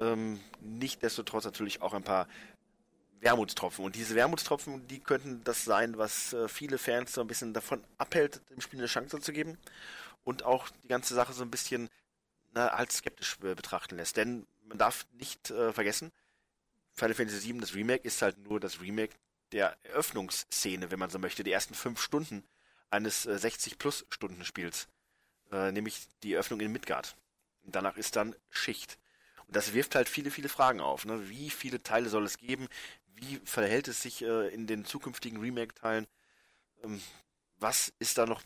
Ähm, Nichtsdestotrotz natürlich auch ein paar Wermutstropfen. Und diese Wermutstropfen, die könnten das sein, was äh, viele Fans so ein bisschen davon abhält, dem Spiel eine Chance zu geben. Und auch die ganze Sache so ein bisschen na, als skeptisch äh, betrachten lässt. Denn man darf nicht äh, vergessen, Final Fantasy VII, das Remake, ist halt nur das Remake der Eröffnungsszene, wenn man so möchte, die ersten fünf Stunden eines äh, 60-Plus-Stunden-Spiels. Äh, nämlich die Eröffnung in Midgard. Danach ist dann Schicht. Und das wirft halt viele, viele Fragen auf. Ne? Wie viele Teile soll es geben? Wie verhält es sich äh, in den zukünftigen Remake-Teilen? Ähm, was ist da noch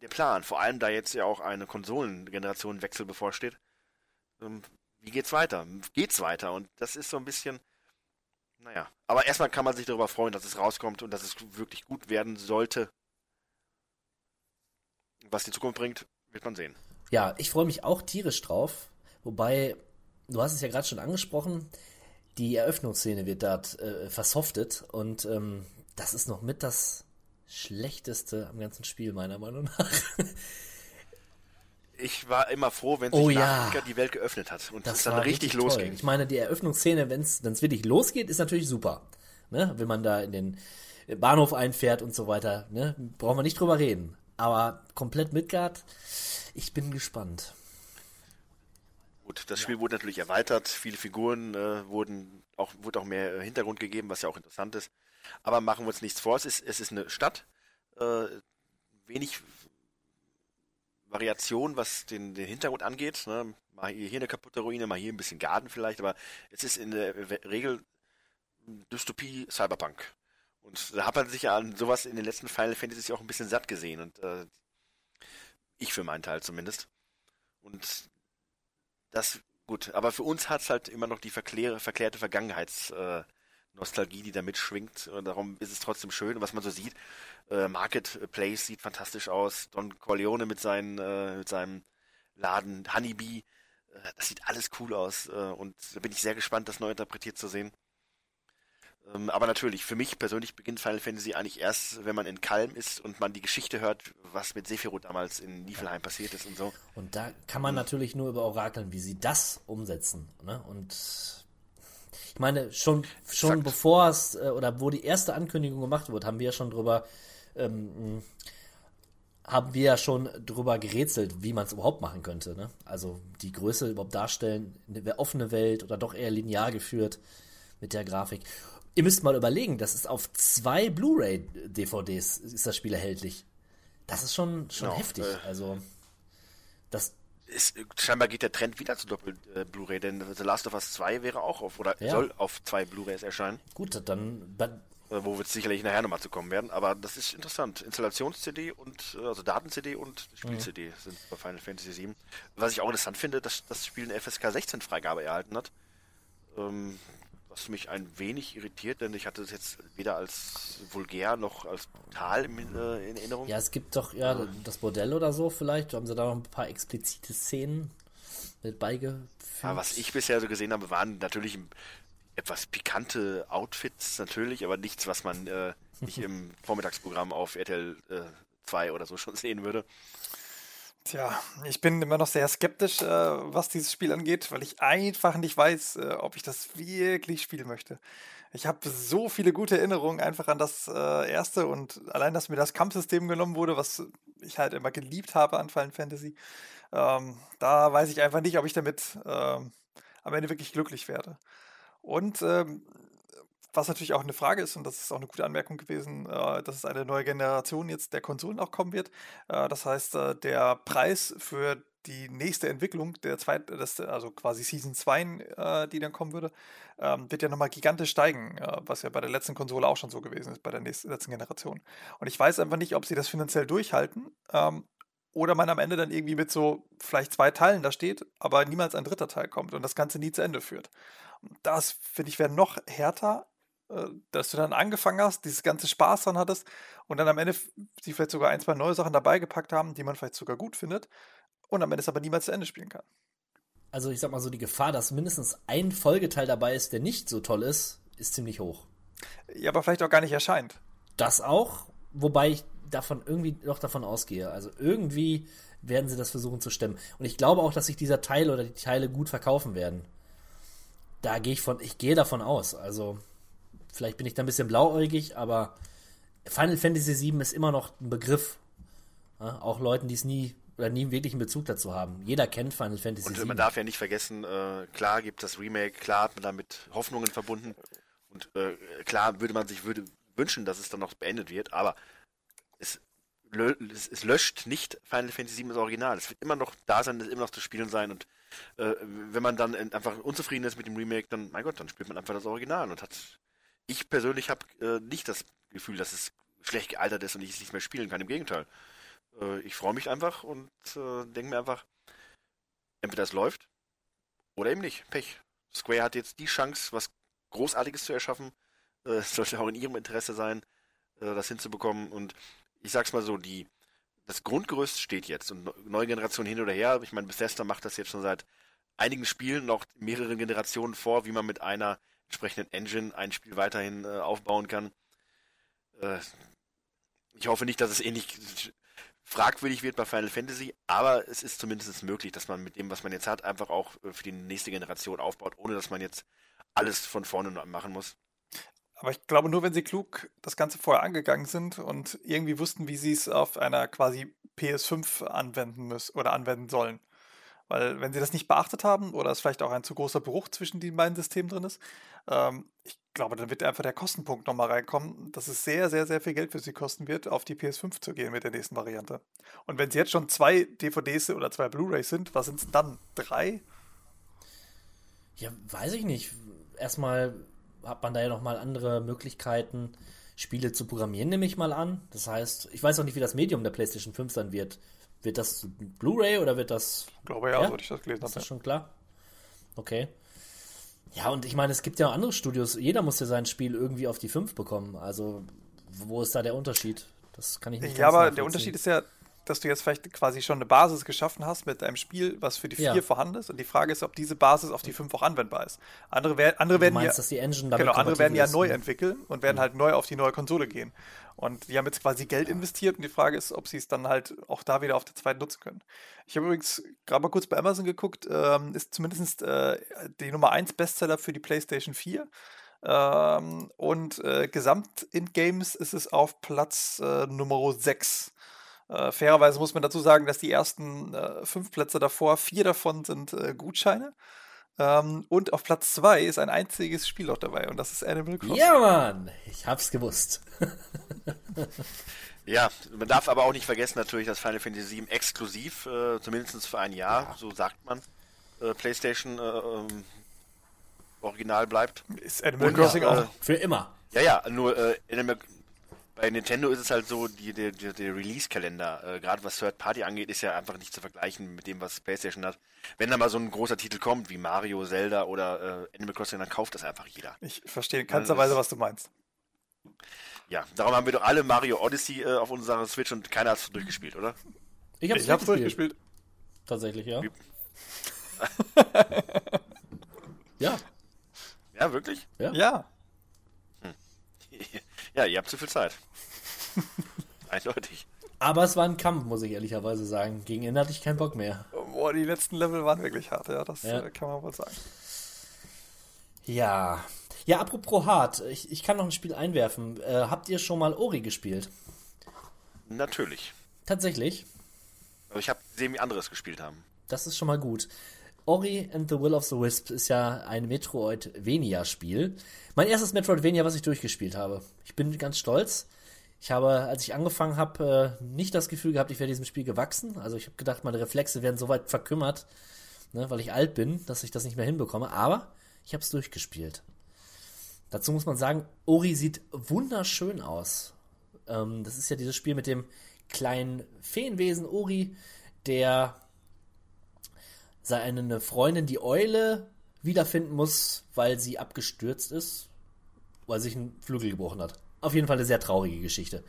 der Plan? Vor allem, da jetzt ja auch eine Konsolengenerationenwechsel bevorsteht. Ähm, wie geht's weiter? Geht's weiter? Und das ist so ein bisschen, naja. Aber erstmal kann man sich darüber freuen, dass es rauskommt und dass es wirklich gut werden sollte. Was die Zukunft bringt, wird man sehen. Ja, ich freue mich auch tierisch drauf. Wobei, du hast es ja gerade schon angesprochen, die Eröffnungsszene wird dort äh, versoftet und ähm, das ist noch mit das Schlechteste am ganzen Spiel, meiner Meinung nach. ich war immer froh, wenn sich oh, ja. die Welt geöffnet hat und das es dann richtig, richtig losging. Toll. Ich meine, die Eröffnungsszene, wenn es wirklich losgeht, ist natürlich super. Ne? Wenn man da in den Bahnhof einfährt und so weiter, ne? brauchen wir nicht drüber reden. Aber komplett Midgard, ich bin gespannt. Gut, das Spiel ja. wurde natürlich erweitert, viele Figuren äh, wurden auch, wurde auch mehr äh, Hintergrund gegeben, was ja auch interessant ist. Aber machen wir uns nichts vor, es ist, es ist eine Stadt, äh, wenig Variation, was den, den Hintergrund angeht. Ne? Mal hier, eine kaputte Ruine, mal hier ein bisschen Garten vielleicht, aber es ist in der Regel Dystopie Cyberpunk. Und da hat man sich ja an sowas in den letzten Final Fantasy auch ein bisschen satt gesehen. Und äh, ich für meinen Teil zumindest. Und das, gut, aber für uns hat es halt immer noch die verklär, verklärte Vergangenheitsnostalgie, äh, die da mitschwingt. Und darum ist es trotzdem schön. Und was man so sieht, äh, Marketplace sieht fantastisch aus. Don Corleone mit, seinen, äh, mit seinem Laden, Honeybee, äh, das sieht alles cool aus. Äh, und da bin ich sehr gespannt, das neu interpretiert zu sehen. Ähm, aber natürlich, für mich persönlich beginnt Final Fantasy eigentlich erst, wenn man in Kalm ist und man die Geschichte hört, was mit Sephiroth damals in Niflheim passiert ist und so. Und da kann man mhm. natürlich nur über Orakeln, wie sie das umsetzen. Ne? Und ich meine, schon, schon bevor es, äh, oder wo die erste Ankündigung gemacht wurde, haben wir ja schon drüber, ähm, haben wir ja schon drüber gerätselt, wie man es überhaupt machen könnte. Ne? Also die Größe überhaupt darstellen, eine offene Welt oder doch eher linear geführt mit der Grafik. Ihr müsst mal überlegen, das ist auf zwei Blu-ray-DVDs ist das Spiel erhältlich. Das ist schon, schon genau, heftig. Äh, also, das. Ist, scheinbar geht der Trend wieder zu Doppel-Blu-ray, denn The Last of Us 2 wäre auch auf, oder ja. soll auf zwei Blu-rays erscheinen. Gut, dann. dann äh, wo wir sicherlich nachher nochmal zu kommen werden, aber das ist interessant. Installations-CD und, äh, also Daten-CD und Spiel-CD mhm. sind bei Final Fantasy VII. Was ich auch interessant finde, dass das Spiel eine FSK 16-Freigabe erhalten hat. Ähm, was mich ein wenig irritiert, denn ich hatte es jetzt weder als vulgär noch als brutal in, äh, in Erinnerung. Ja, es gibt doch ja das Bordell oder so vielleicht. Haben sie da noch ein paar explizite Szenen mit beigefügt? Ja, was ich bisher so gesehen habe, waren natürlich etwas pikante Outfits natürlich, aber nichts, was man äh, ich im Vormittagsprogramm auf RTL äh, 2 oder so schon sehen würde. Tja, ich bin immer noch sehr skeptisch, äh, was dieses Spiel angeht, weil ich einfach nicht weiß, äh, ob ich das wirklich spielen möchte. Ich habe so viele gute Erinnerungen einfach an das äh, erste und allein, dass mir das Kampfsystem genommen wurde, was ich halt immer geliebt habe an Final Fantasy, ähm, da weiß ich einfach nicht, ob ich damit ähm, am Ende wirklich glücklich werde. Und ähm, was natürlich auch eine Frage ist, und das ist auch eine gute Anmerkung gewesen, äh, dass es eine neue Generation jetzt der Konsolen auch kommen wird. Äh, das heißt, äh, der Preis für die nächste Entwicklung der zweiten, also quasi Season 2, äh, die dann kommen würde, ähm, wird ja nochmal gigantisch steigen, äh, was ja bei der letzten Konsole auch schon so gewesen ist, bei der nächsten, letzten Generation. Und ich weiß einfach nicht, ob sie das finanziell durchhalten ähm, oder man am Ende dann irgendwie mit so vielleicht zwei Teilen da steht, aber niemals ein dritter Teil kommt und das Ganze nie zu Ende führt. Das, finde ich, wäre noch härter, äh, dass du dann angefangen hast, dieses ganze Spaß dran hattest und dann am Ende sie vielleicht sogar ein, zwei neue Sachen dabei gepackt haben, die man vielleicht sogar gut findet und am Ende es aber niemals zu Ende spielen kann. Also ich sag mal so, die Gefahr, dass mindestens ein Folgeteil dabei ist, der nicht so toll ist, ist ziemlich hoch. Ja, aber vielleicht auch gar nicht erscheint. Das auch, wobei ich davon irgendwie noch davon ausgehe. Also irgendwie werden sie das versuchen zu stemmen. Und ich glaube auch, dass sich dieser Teil oder die Teile gut verkaufen werden. Da gehe ich von, ich gehe davon aus. Also Vielleicht bin ich da ein bisschen blauäugig, aber Final Fantasy VII ist immer noch ein Begriff. Ja, auch Leuten, die es nie oder nie wirklich einen Bezug dazu haben. Jeder kennt Final Fantasy Und VII. man darf ja nicht vergessen, äh, klar gibt das Remake, klar hat man damit Hoffnungen verbunden. Und äh, klar würde man sich würde wünschen, dass es dann noch beendet wird, aber es, lö es, es löscht nicht Final Fantasy VII das Original. Es wird immer noch da sein, es wird immer noch zu spielen sein und äh, wenn man dann einfach unzufrieden ist mit dem Remake, dann, mein Gott, dann spielt man einfach das Original und hat ich persönlich habe äh, nicht das Gefühl, dass es schlecht gealtert ist und ich es nicht mehr spielen kann. Im Gegenteil. Äh, ich freue mich einfach und äh, denke mir einfach, entweder es läuft oder eben nicht. Pech. Square hat jetzt die Chance, was Großartiges zu erschaffen. Äh, es sollte auch in ihrem Interesse sein, äh, das hinzubekommen. Und ich sag's mal so, die, das Grundgerüst steht jetzt und neue Generationen hin oder her. Ich meine, Bethesda macht das jetzt schon seit einigen Spielen, noch mehreren Generationen vor, wie man mit einer entsprechenden Engine ein Spiel weiterhin äh, aufbauen kann. Äh, ich hoffe nicht, dass es ähnlich fragwürdig wird bei Final Fantasy, aber es ist zumindest möglich, dass man mit dem, was man jetzt hat, einfach auch äh, für die nächste Generation aufbaut, ohne dass man jetzt alles von vorne machen muss. Aber ich glaube, nur wenn sie klug das Ganze vorher angegangen sind und irgendwie wussten, wie sie es auf einer quasi PS5 anwenden müssen oder anwenden sollen. Weil wenn sie das nicht beachtet haben oder es vielleicht auch ein zu großer Bruch zwischen den beiden Systemen drin ist, ähm, ich glaube, dann wird einfach der Kostenpunkt nochmal reinkommen, dass es sehr, sehr, sehr viel Geld für sie kosten wird, auf die PS5 zu gehen mit der nächsten Variante. Und wenn sie jetzt schon zwei DVDs oder zwei Blu-rays sind, was sind es dann? Drei? Ja, weiß ich nicht. Erstmal hat man da ja nochmal andere Möglichkeiten, Spiele zu programmieren, nehme ich mal an. Das heißt, ich weiß auch nicht, wie das Medium der PlayStation 5 sein wird. Wird das Blu-ray oder wird das. Ich glaube ja, ja? so ich das gelesen habe. Ist das schon klar? Okay. Ja, und ich meine, es gibt ja auch andere Studios. Jeder muss ja sein Spiel irgendwie auf die 5 bekommen. Also, wo ist da der Unterschied? Das kann ich nicht Ja, aber der Unterschied ist ja, dass du jetzt vielleicht quasi schon eine Basis geschaffen hast mit einem Spiel, was für die 4 ja. vorhanden ist. Und die Frage ist, ob diese Basis auf die 5 auch anwendbar ist. Andere, wer andere werden meinst, ja, dass die Engine damit genau, andere werden ja neu ne? entwickeln und werden mhm. halt neu auf die neue Konsole gehen. Und die haben jetzt quasi Geld investiert und die Frage ist, ob sie es dann halt auch da wieder auf der zweiten nutzen können. Ich habe übrigens gerade mal kurz bei Amazon geguckt, ähm, ist zumindest äh, die Nummer 1 Bestseller für die PlayStation 4. Ähm, und äh, gesamt in Games ist es auf Platz äh, Nummer 6. Äh, fairerweise muss man dazu sagen, dass die ersten äh, fünf Plätze davor, vier davon sind äh, Gutscheine. Ähm, und auf Platz 2 ist ein einziges Spiel auch dabei und das ist Animal Crossing. Ja, Mann! Ich hab's gewusst. ja, man darf aber auch nicht vergessen natürlich, dass Final Fantasy VII exklusiv, äh, zumindest für ein Jahr, ja. so sagt man, äh, PlayStation äh, ähm, original bleibt. Ist Animal Crossing auch. Für immer. Ja, ja, nur Animal, bei Nintendo ist es halt so, die, der, der, der Release-Kalender, äh, gerade was Third Party angeht, ist ja einfach nicht zu vergleichen mit dem, was PlayStation hat. Wenn da mal so ein großer Titel kommt, wie Mario, Zelda oder äh, Animal Crossing, dann kauft das einfach jeder. Ich verstehe in keinster Weise, was du meinst. Ja, darum haben wir doch alle Mario Odyssey äh, auf unserer Switch und keiner hat es durchgespielt, oder? Ich hab's, ich hab's durchgespielt. Tatsächlich, ja. ja. Ja, wirklich? Ja. ja. Ja, ihr habt zu viel Zeit. Eindeutig. Aber es war ein Kampf, muss ich ehrlicherweise sagen. Gegen Ende hatte ich keinen Bock mehr. Boah, die letzten Level waren wirklich hart, ja, das Ja. Äh, kann man wohl sagen. Ja. Ja, apropos hart, ich, ich kann noch ein Spiel einwerfen. Äh, habt ihr schon mal Ori gespielt? Natürlich. Tatsächlich. Aber ich habe gesehen, wie andere es gespielt haben. Das ist schon mal gut. Ori and the Will of the Wisp ist ja ein Metroidvania-Spiel. Mein erstes Metroidvania, was ich durchgespielt habe. Ich bin ganz stolz. Ich habe, als ich angefangen habe, äh, nicht das Gefühl gehabt, ich wäre diesem Spiel gewachsen. Also ich habe gedacht, meine Reflexe werden so weit verkümmert, ne, weil ich alt bin, dass ich das nicht mehr hinbekomme. Aber ich habe es durchgespielt. Dazu muss man sagen, Ori sieht wunderschön aus. Ähm, das ist ja dieses Spiel mit dem kleinen Feenwesen Ori, der seine Freundin, die Eule, wiederfinden muss, weil sie abgestürzt ist, weil sich ein Flügel gebrochen hat. Auf jeden Fall eine sehr traurige Geschichte.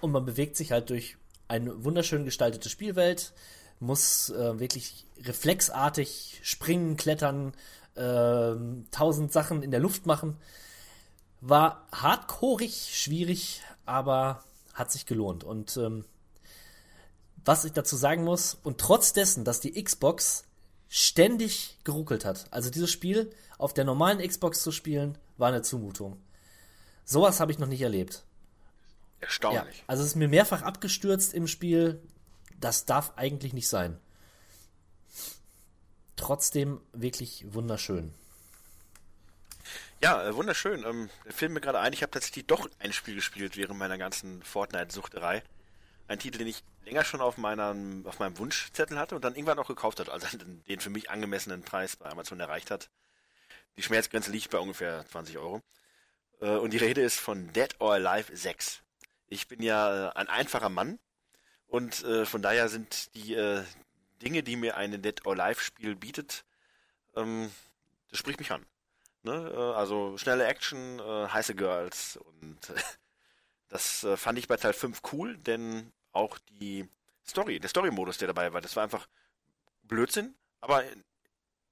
Und man bewegt sich halt durch eine wunderschön gestaltete Spielwelt, muss äh, wirklich reflexartig springen, klettern, ähm, tausend Sachen in der Luft machen. War hardcoreig, schwierig, aber hat sich gelohnt. Und ähm, was ich dazu sagen muss, und trotz dessen, dass die Xbox ständig geruckelt hat, also dieses Spiel auf der normalen Xbox zu spielen, war eine Zumutung. Sowas habe ich noch nicht erlebt. Ja, Erstaunlich. also es ist mir mehrfach abgestürzt im Spiel. Das darf eigentlich nicht sein. Trotzdem wirklich wunderschön. Ja, äh, wunderschön. Ähm, Film mir gerade ein, ich habe tatsächlich doch ein Spiel gespielt während meiner ganzen Fortnite-Suchterei. Ein Titel, den ich länger schon auf, meinem auf meinem Wunschzettel hatte und dann irgendwann auch gekauft hat, also den, für mich angemessenen Preis bei Amazon erreicht hat. Die Schmerzgrenze liegt bei ungefähr 20 Euro. Äh, und die Rede ist von Dead or Alive 6. Ich bin ja äh, ein einfacher Mann und äh, von daher sind die Dinge, die mir ein Dead or Alive Spiel bietet, ähm, das spricht mich an. Ne? Also schnelle Action, heiße Girls und das fand ich bei Teil 5 cool, denn auch die Story, der Story-Modus, der dabei war, das war einfach Blödsinn, aber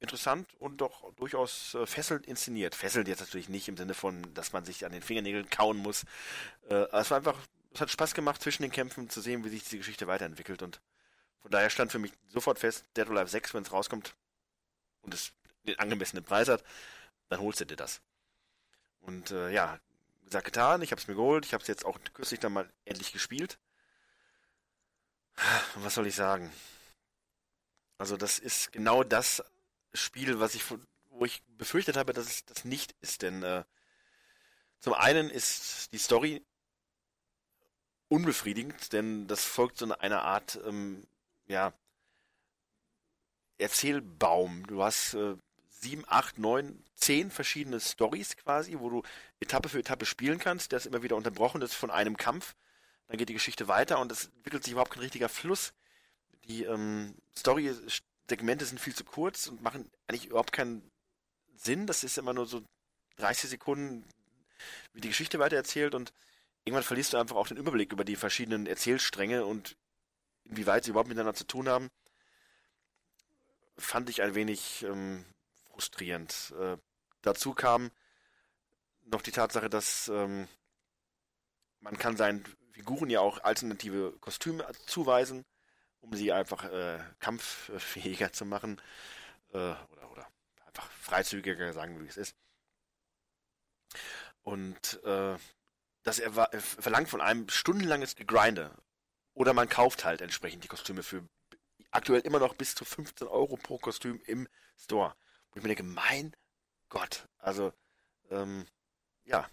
interessant und doch durchaus äh, fesselnd inszeniert. Fesselnd jetzt natürlich nicht im Sinne von, dass man sich an den Fingernägeln kauen muss. Äh, es war einfach, es hat Spaß gemacht zwischen den Kämpfen zu sehen, wie sich die Geschichte weiterentwickelt und von daher stand für mich sofort fest, Dead or Alive 6, wenn es rauskommt und es den angemessenen Preis hat, dann holst du dir das. Und äh, ja, gesagt, getan, ich habe es mir geholt, ich habe es jetzt auch kürzlich dann mal endlich gespielt. Was soll ich sagen? Also das ist genau das Spiel, was ich wo ich befürchtet habe, dass es das nicht ist, denn äh, zum einen ist die Story unbefriedigend, denn das folgt so einer Art, ähm, ja, Erzählbaum. Du hast äh, sieben, acht, neun, zehn verschiedene Stories quasi, wo du Etappe für Etappe spielen kannst. Der ist immer wieder unterbrochen, das ist von einem Kampf. Dann geht die Geschichte weiter und es entwickelt sich überhaupt kein richtiger Fluss. Die ähm, Story-Segmente sind viel zu kurz und machen eigentlich überhaupt keinen Sinn. Das ist immer nur so 30 Sekunden, wie die Geschichte weitererzählt und irgendwann verlierst du einfach auch den Überblick über die verschiedenen Erzählstränge und inwieweit sie überhaupt miteinander zu tun haben. Fand ich ein wenig ähm, frustrierend. Äh, dazu kam noch die Tatsache, dass ähm, man kann seinen Figuren ja auch alternative Kostüme zuweisen, um sie einfach äh, kampffähiger zu machen äh, oder, oder einfach freizügiger, sagen wie es ist. Und äh, das erwa- äh, verlangt von einem stundenlanges Gegrinde. Oder man kauft halt entsprechend die Kostüme für aktuell immer noch bis zu 15 Euro pro Kostüm im Store. Und ich mir denke, mein Gott, also, ähm, ja,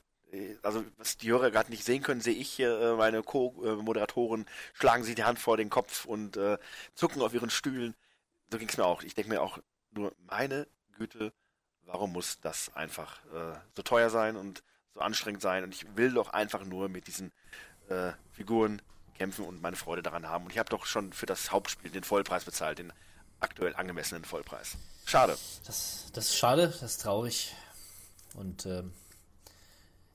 also was die Hörer gerade nicht sehen können, sehe ich hier äh, meine Co-Moderatoren schlagen sich die Hand vor den Kopf und äh, zucken auf ihren Stühlen. So ging es mir auch. Ich denke mir auch nur, meine Güte, warum muss das einfach äh, so teuer sein und so anstrengend sein? Und ich will doch einfach nur mit diesen äh, Figuren kämpfen und meine Freude daran haben. Und ich habe doch schon für das Hauptspiel den Vollpreis bezahlt, den aktuell angemessenen Vollpreis. Schade. Das, das ist schade, das ist traurig. Und ähm,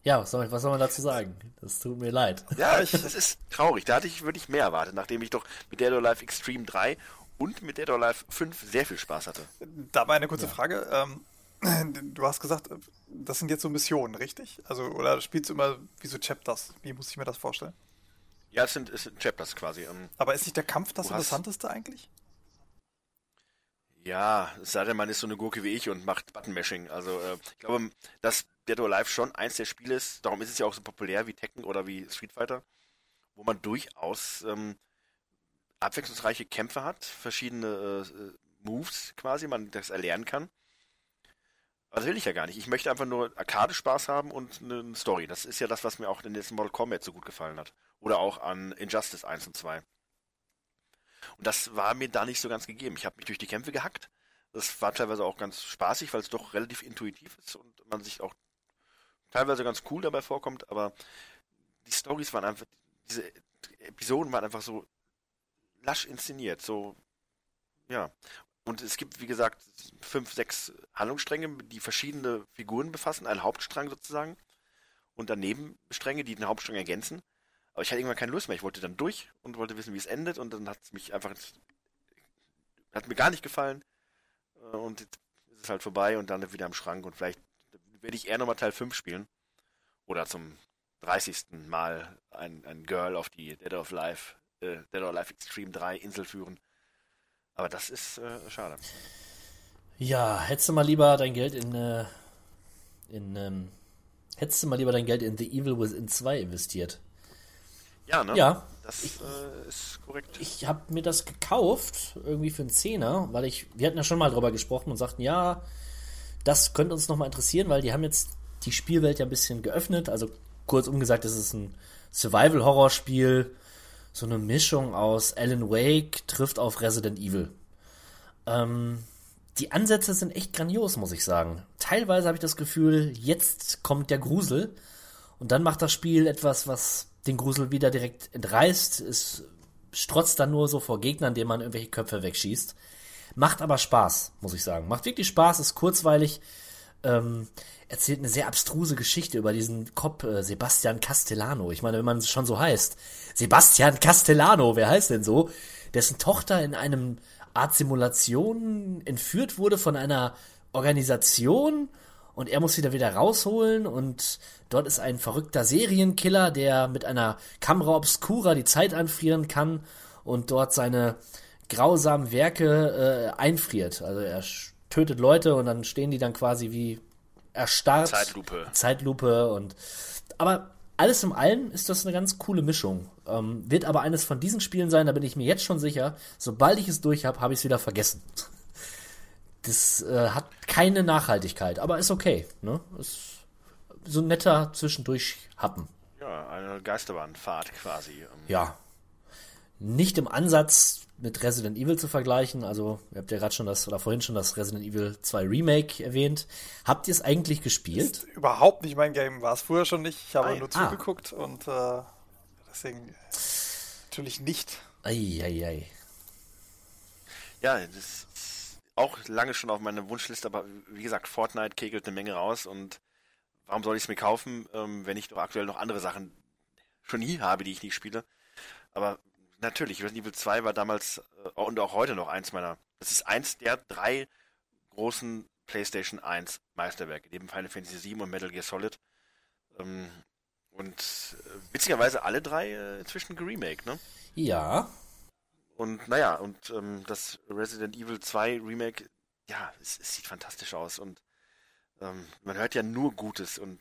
ja, was soll, was soll man dazu sagen? Das tut mir leid. Ja, ich, das ist traurig. Da hatte ich wirklich mehr erwartet, nachdem ich doch mit Dead or Alive Extreme 3 und mit Dead or Alive 5 sehr viel Spaß hatte. Da mal eine kurze Frage. Ähm, Du hast gesagt, das sind jetzt so Missionen, richtig? Also, oder spielst du immer wie so Chapters? Wie muss ich mir das vorstellen? Ja, es sind, es sind Chapters quasi. ähm, Aber ist nicht der Kampf das Du hast- Interessanteste eigentlich? Ja, es sei denn, man ist so eine Gurke wie ich und macht Button-Mashing. Also, äh, ich glaube, dass Dead or Alive schon eins der Spiele ist, darum ist es ja auch so populär wie Tekken oder wie Street Fighter, wo man durchaus ähm, abwechslungsreiche Kämpfe hat, verschiedene äh, Moves quasi, man das erlernen kann. Aber das will ich ja gar nicht. Ich möchte einfach nur Arcade-Spaß haben und eine Story. Das ist ja das, was mir auch in den letzten Mortal Kombat so gut gefallen hat. Oder auch an Injustice 1 und 2. Und das war mir da nicht so ganz gegeben. Ich habe mich durch die Kämpfe gehackt. Das war teilweise auch ganz spaßig, weil es doch relativ intuitiv ist und man sich auch teilweise ganz cool dabei vorkommt, aber die Stories waren einfach, diese Episoden waren einfach so lasch inszeniert, so, ja. Und es gibt, wie gesagt, fünf, sechs Handlungsstränge, die verschiedene Figuren befassen, einen Hauptstrang sozusagen, und daneben Stränge, die den Hauptstrang ergänzen. Aber ich hatte irgendwann keine Lust mehr. Ich wollte dann durch und wollte wissen, wie es endet, und dann hat es mich einfach, hat mir gar nicht gefallen. Und jetzt ist es halt vorbei und dann wieder am Schrank und vielleicht werde ich eher nochmal Teil 5 spielen. Oder zum 30. Mal ein, ein Girl auf die Dead of Life, äh, Dead or Life Extreme 3 Insel führen. Aber das ist äh, schade. Ja, hättest du mal lieber dein Geld in, äh, in, ähm, hättest du mal lieber dein Geld in The Evil Within 2 investiert. Ja, ne? Ja. Das äh, ist korrekt. Ich habe mir das gekauft, irgendwie für einen Zehner, weil ich, wir hatten ja schon mal drüber gesprochen und sagten, ja, das könnte uns nochmal interessieren, weil die haben jetzt die Spielwelt ja ein bisschen geöffnet. Also kurzum gesagt, es ist ein Survival-Horror-Spiel, so eine Mischung aus Alan Wake trifft auf Resident Evil. Ähm, die Ansätze sind echt grandios, muss ich sagen. Teilweise habe ich das Gefühl, jetzt kommt der Grusel und dann macht das Spiel etwas, was den Grusel wieder direkt entreißt. Es strotzt dann nur so vor Gegnern, denen man irgendwelche Köpfe wegschießt. Macht aber Spaß, muss ich sagen. Macht wirklich Spaß, ist kurzweilig. Ähm, erzählt eine sehr abstruse Geschichte über diesen Cop äh, Sebastian Castellano. Ich meine, wenn man es schon so heißt. Sebastian Castellano, wer heißt denn so? Dessen Tochter in einem Art Simulation entführt wurde von einer Organisation und er muss sie da wieder rausholen und dort ist ein verrückter Serienkiller, der mit einer Camera Obscura die Zeit anfrieren kann und dort seine grausamen Werke äh, einfriert. Also er tötet Leute und dann stehen die dann quasi wie erstarrt. Zeitlupe. Zeitlupe und aber alles in allem ist das eine ganz coole Mischung. Ähm, wird aber eines von diesen Spielen sein, da bin ich mir jetzt schon sicher. Sobald ich es durch habe, habe ich es wieder vergessen. Das äh, hat keine Nachhaltigkeit, aber ist okay. Ne? Ist so ein netter zwischendurch Happen. Ja, eine Geisterbahnfahrt quasi. Ja. Nicht im Ansatz mit Resident Evil zu vergleichen. Also, ihr habt ja gerade schon das, oder vorhin schon das Resident Evil 2 Remake erwähnt. Habt ihr es eigentlich gespielt? Überhaupt nicht mein Game, war es früher schon nicht. Ich habe Nein. nur Ah. zugeguckt und äh, deswegen natürlich nicht. Eieiei. Ja, das ist auch lange schon auf meiner Wunschliste, aber wie gesagt, Fortnite kegelt eine Menge raus und warum soll ich es mir kaufen, ähm, wenn ich doch aktuell noch andere Sachen schon nie habe, die ich nicht spiele. Aber natürlich, Resident Evil 2 war damals äh, und auch heute noch eins meiner, das ist eins der drei großen PlayStation 1 Meisterwerke, neben Final Fantasy 7 und Metal Gear Solid. Ähm, und äh, witzigerweise alle drei äh, inzwischen geremaked, ne? Ja. Und naja, und ähm, das Resident Evil 2 Remake, ja, es, es sieht fantastisch aus und ähm, man hört ja nur Gutes und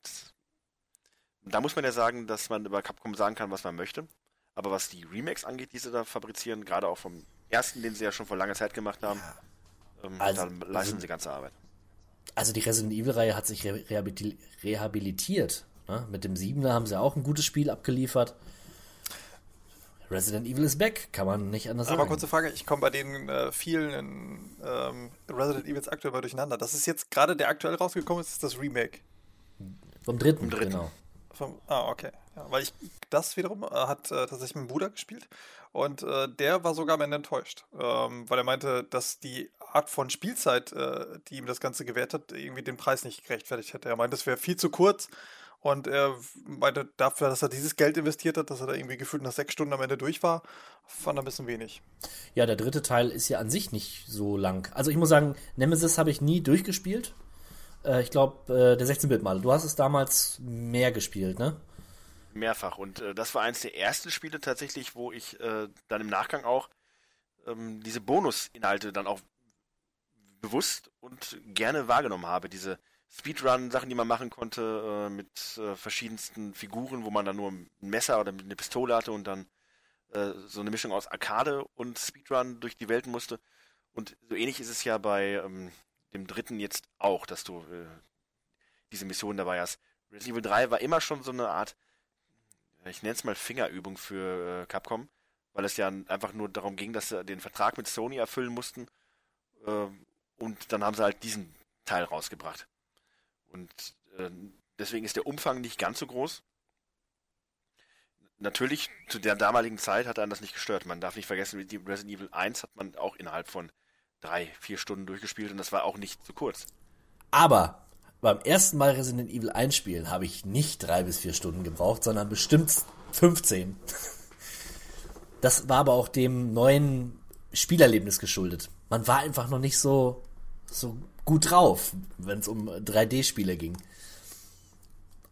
da muss man ja sagen, dass man über Capcom sagen kann, was man möchte. Aber was die Remakes angeht, die sie da fabrizieren, gerade auch vom ersten, den sie ja schon vor langer Zeit gemacht haben, ähm, Also- da leisten sie ganze Arbeit. Also die Resident Evil-Reihe hat sich re rehabiliti- rehabilitiert. Ne? Mit dem 7er haben sie auch ein gutes Spiel abgeliefert. Resident Evil ist back, kann man nicht anders Aber sagen. kurze Frage, ich komme bei den äh, vielen ähm, Resident Evils aktuell mal durcheinander. Das ist jetzt gerade der aktuell rausgekommen ist, ist das Remake. Vom dritten, dritten. genau. Vom, ah, okay. Ja, weil ich das wiederum äh, hat äh, tatsächlich mein Bruder gespielt und äh, der war sogar am Ende enttäuscht, ähm, weil er meinte, dass die Art von Spielzeit, äh, die ihm das Ganze gewährt hat, irgendwie den Preis nicht gerechtfertigt hätte. Er meinte, es wäre viel zu kurz und er meinte, dafür, dass er dieses Geld investiert hat, dass er da irgendwie gefühlt nach sechs Stunden am Ende durch war, fand er ein bisschen wenig. Ja, der dritte Teil ist ja an sich nicht so lang. Also ich muss sagen, Nemesis habe ich nie durchgespielt. Äh, ich glaube, äh, der 16-Bit-Maler. Du hast es damals mehr gespielt, ne? Mehrfach. Und äh, das war eines der ersten Spiele tatsächlich, wo ich äh, dann im Nachgang auch ähm, diese Bonusinhalte dann auch bewusst und gerne wahrgenommen habe. Diese Speedrun-Sachen, die man machen konnte, äh, mit äh, verschiedensten Figuren, wo man dann nur ein Messer oder eine Pistole hatte und dann äh, so eine Mischung aus Arcade und Speedrun durch die Welten musste. Und so ähnlich ist es ja bei ähm, dem dritten jetzt auch, dass du äh, diese Mission dabei hast. Resident Evil 3 war immer schon so eine Art, ich nenne es mal Fingerübung für äh, Capcom, weil es ja einfach nur darum ging, dass sie den Vertrag mit Sony erfüllen mussten. Äh, und dann haben sie halt diesen Teil rausgebracht. Und äh, deswegen ist der Umfang nicht ganz so groß. Natürlich, zu der damaligen Zeit hat einen das nicht gestört. Man darf nicht vergessen, die Resident Evil 1 hat man auch innerhalb von drei, vier Stunden durchgespielt und das war auch nicht zu kurz. Aber beim ersten Mal Resident Evil 1 spielen habe ich nicht drei bis vier Stunden gebraucht, sondern bestimmt 15. Das war aber auch dem neuen Spielerlebnis geschuldet. Man war einfach noch nicht so, so gut drauf, wenn es um 3D-Spiele ging.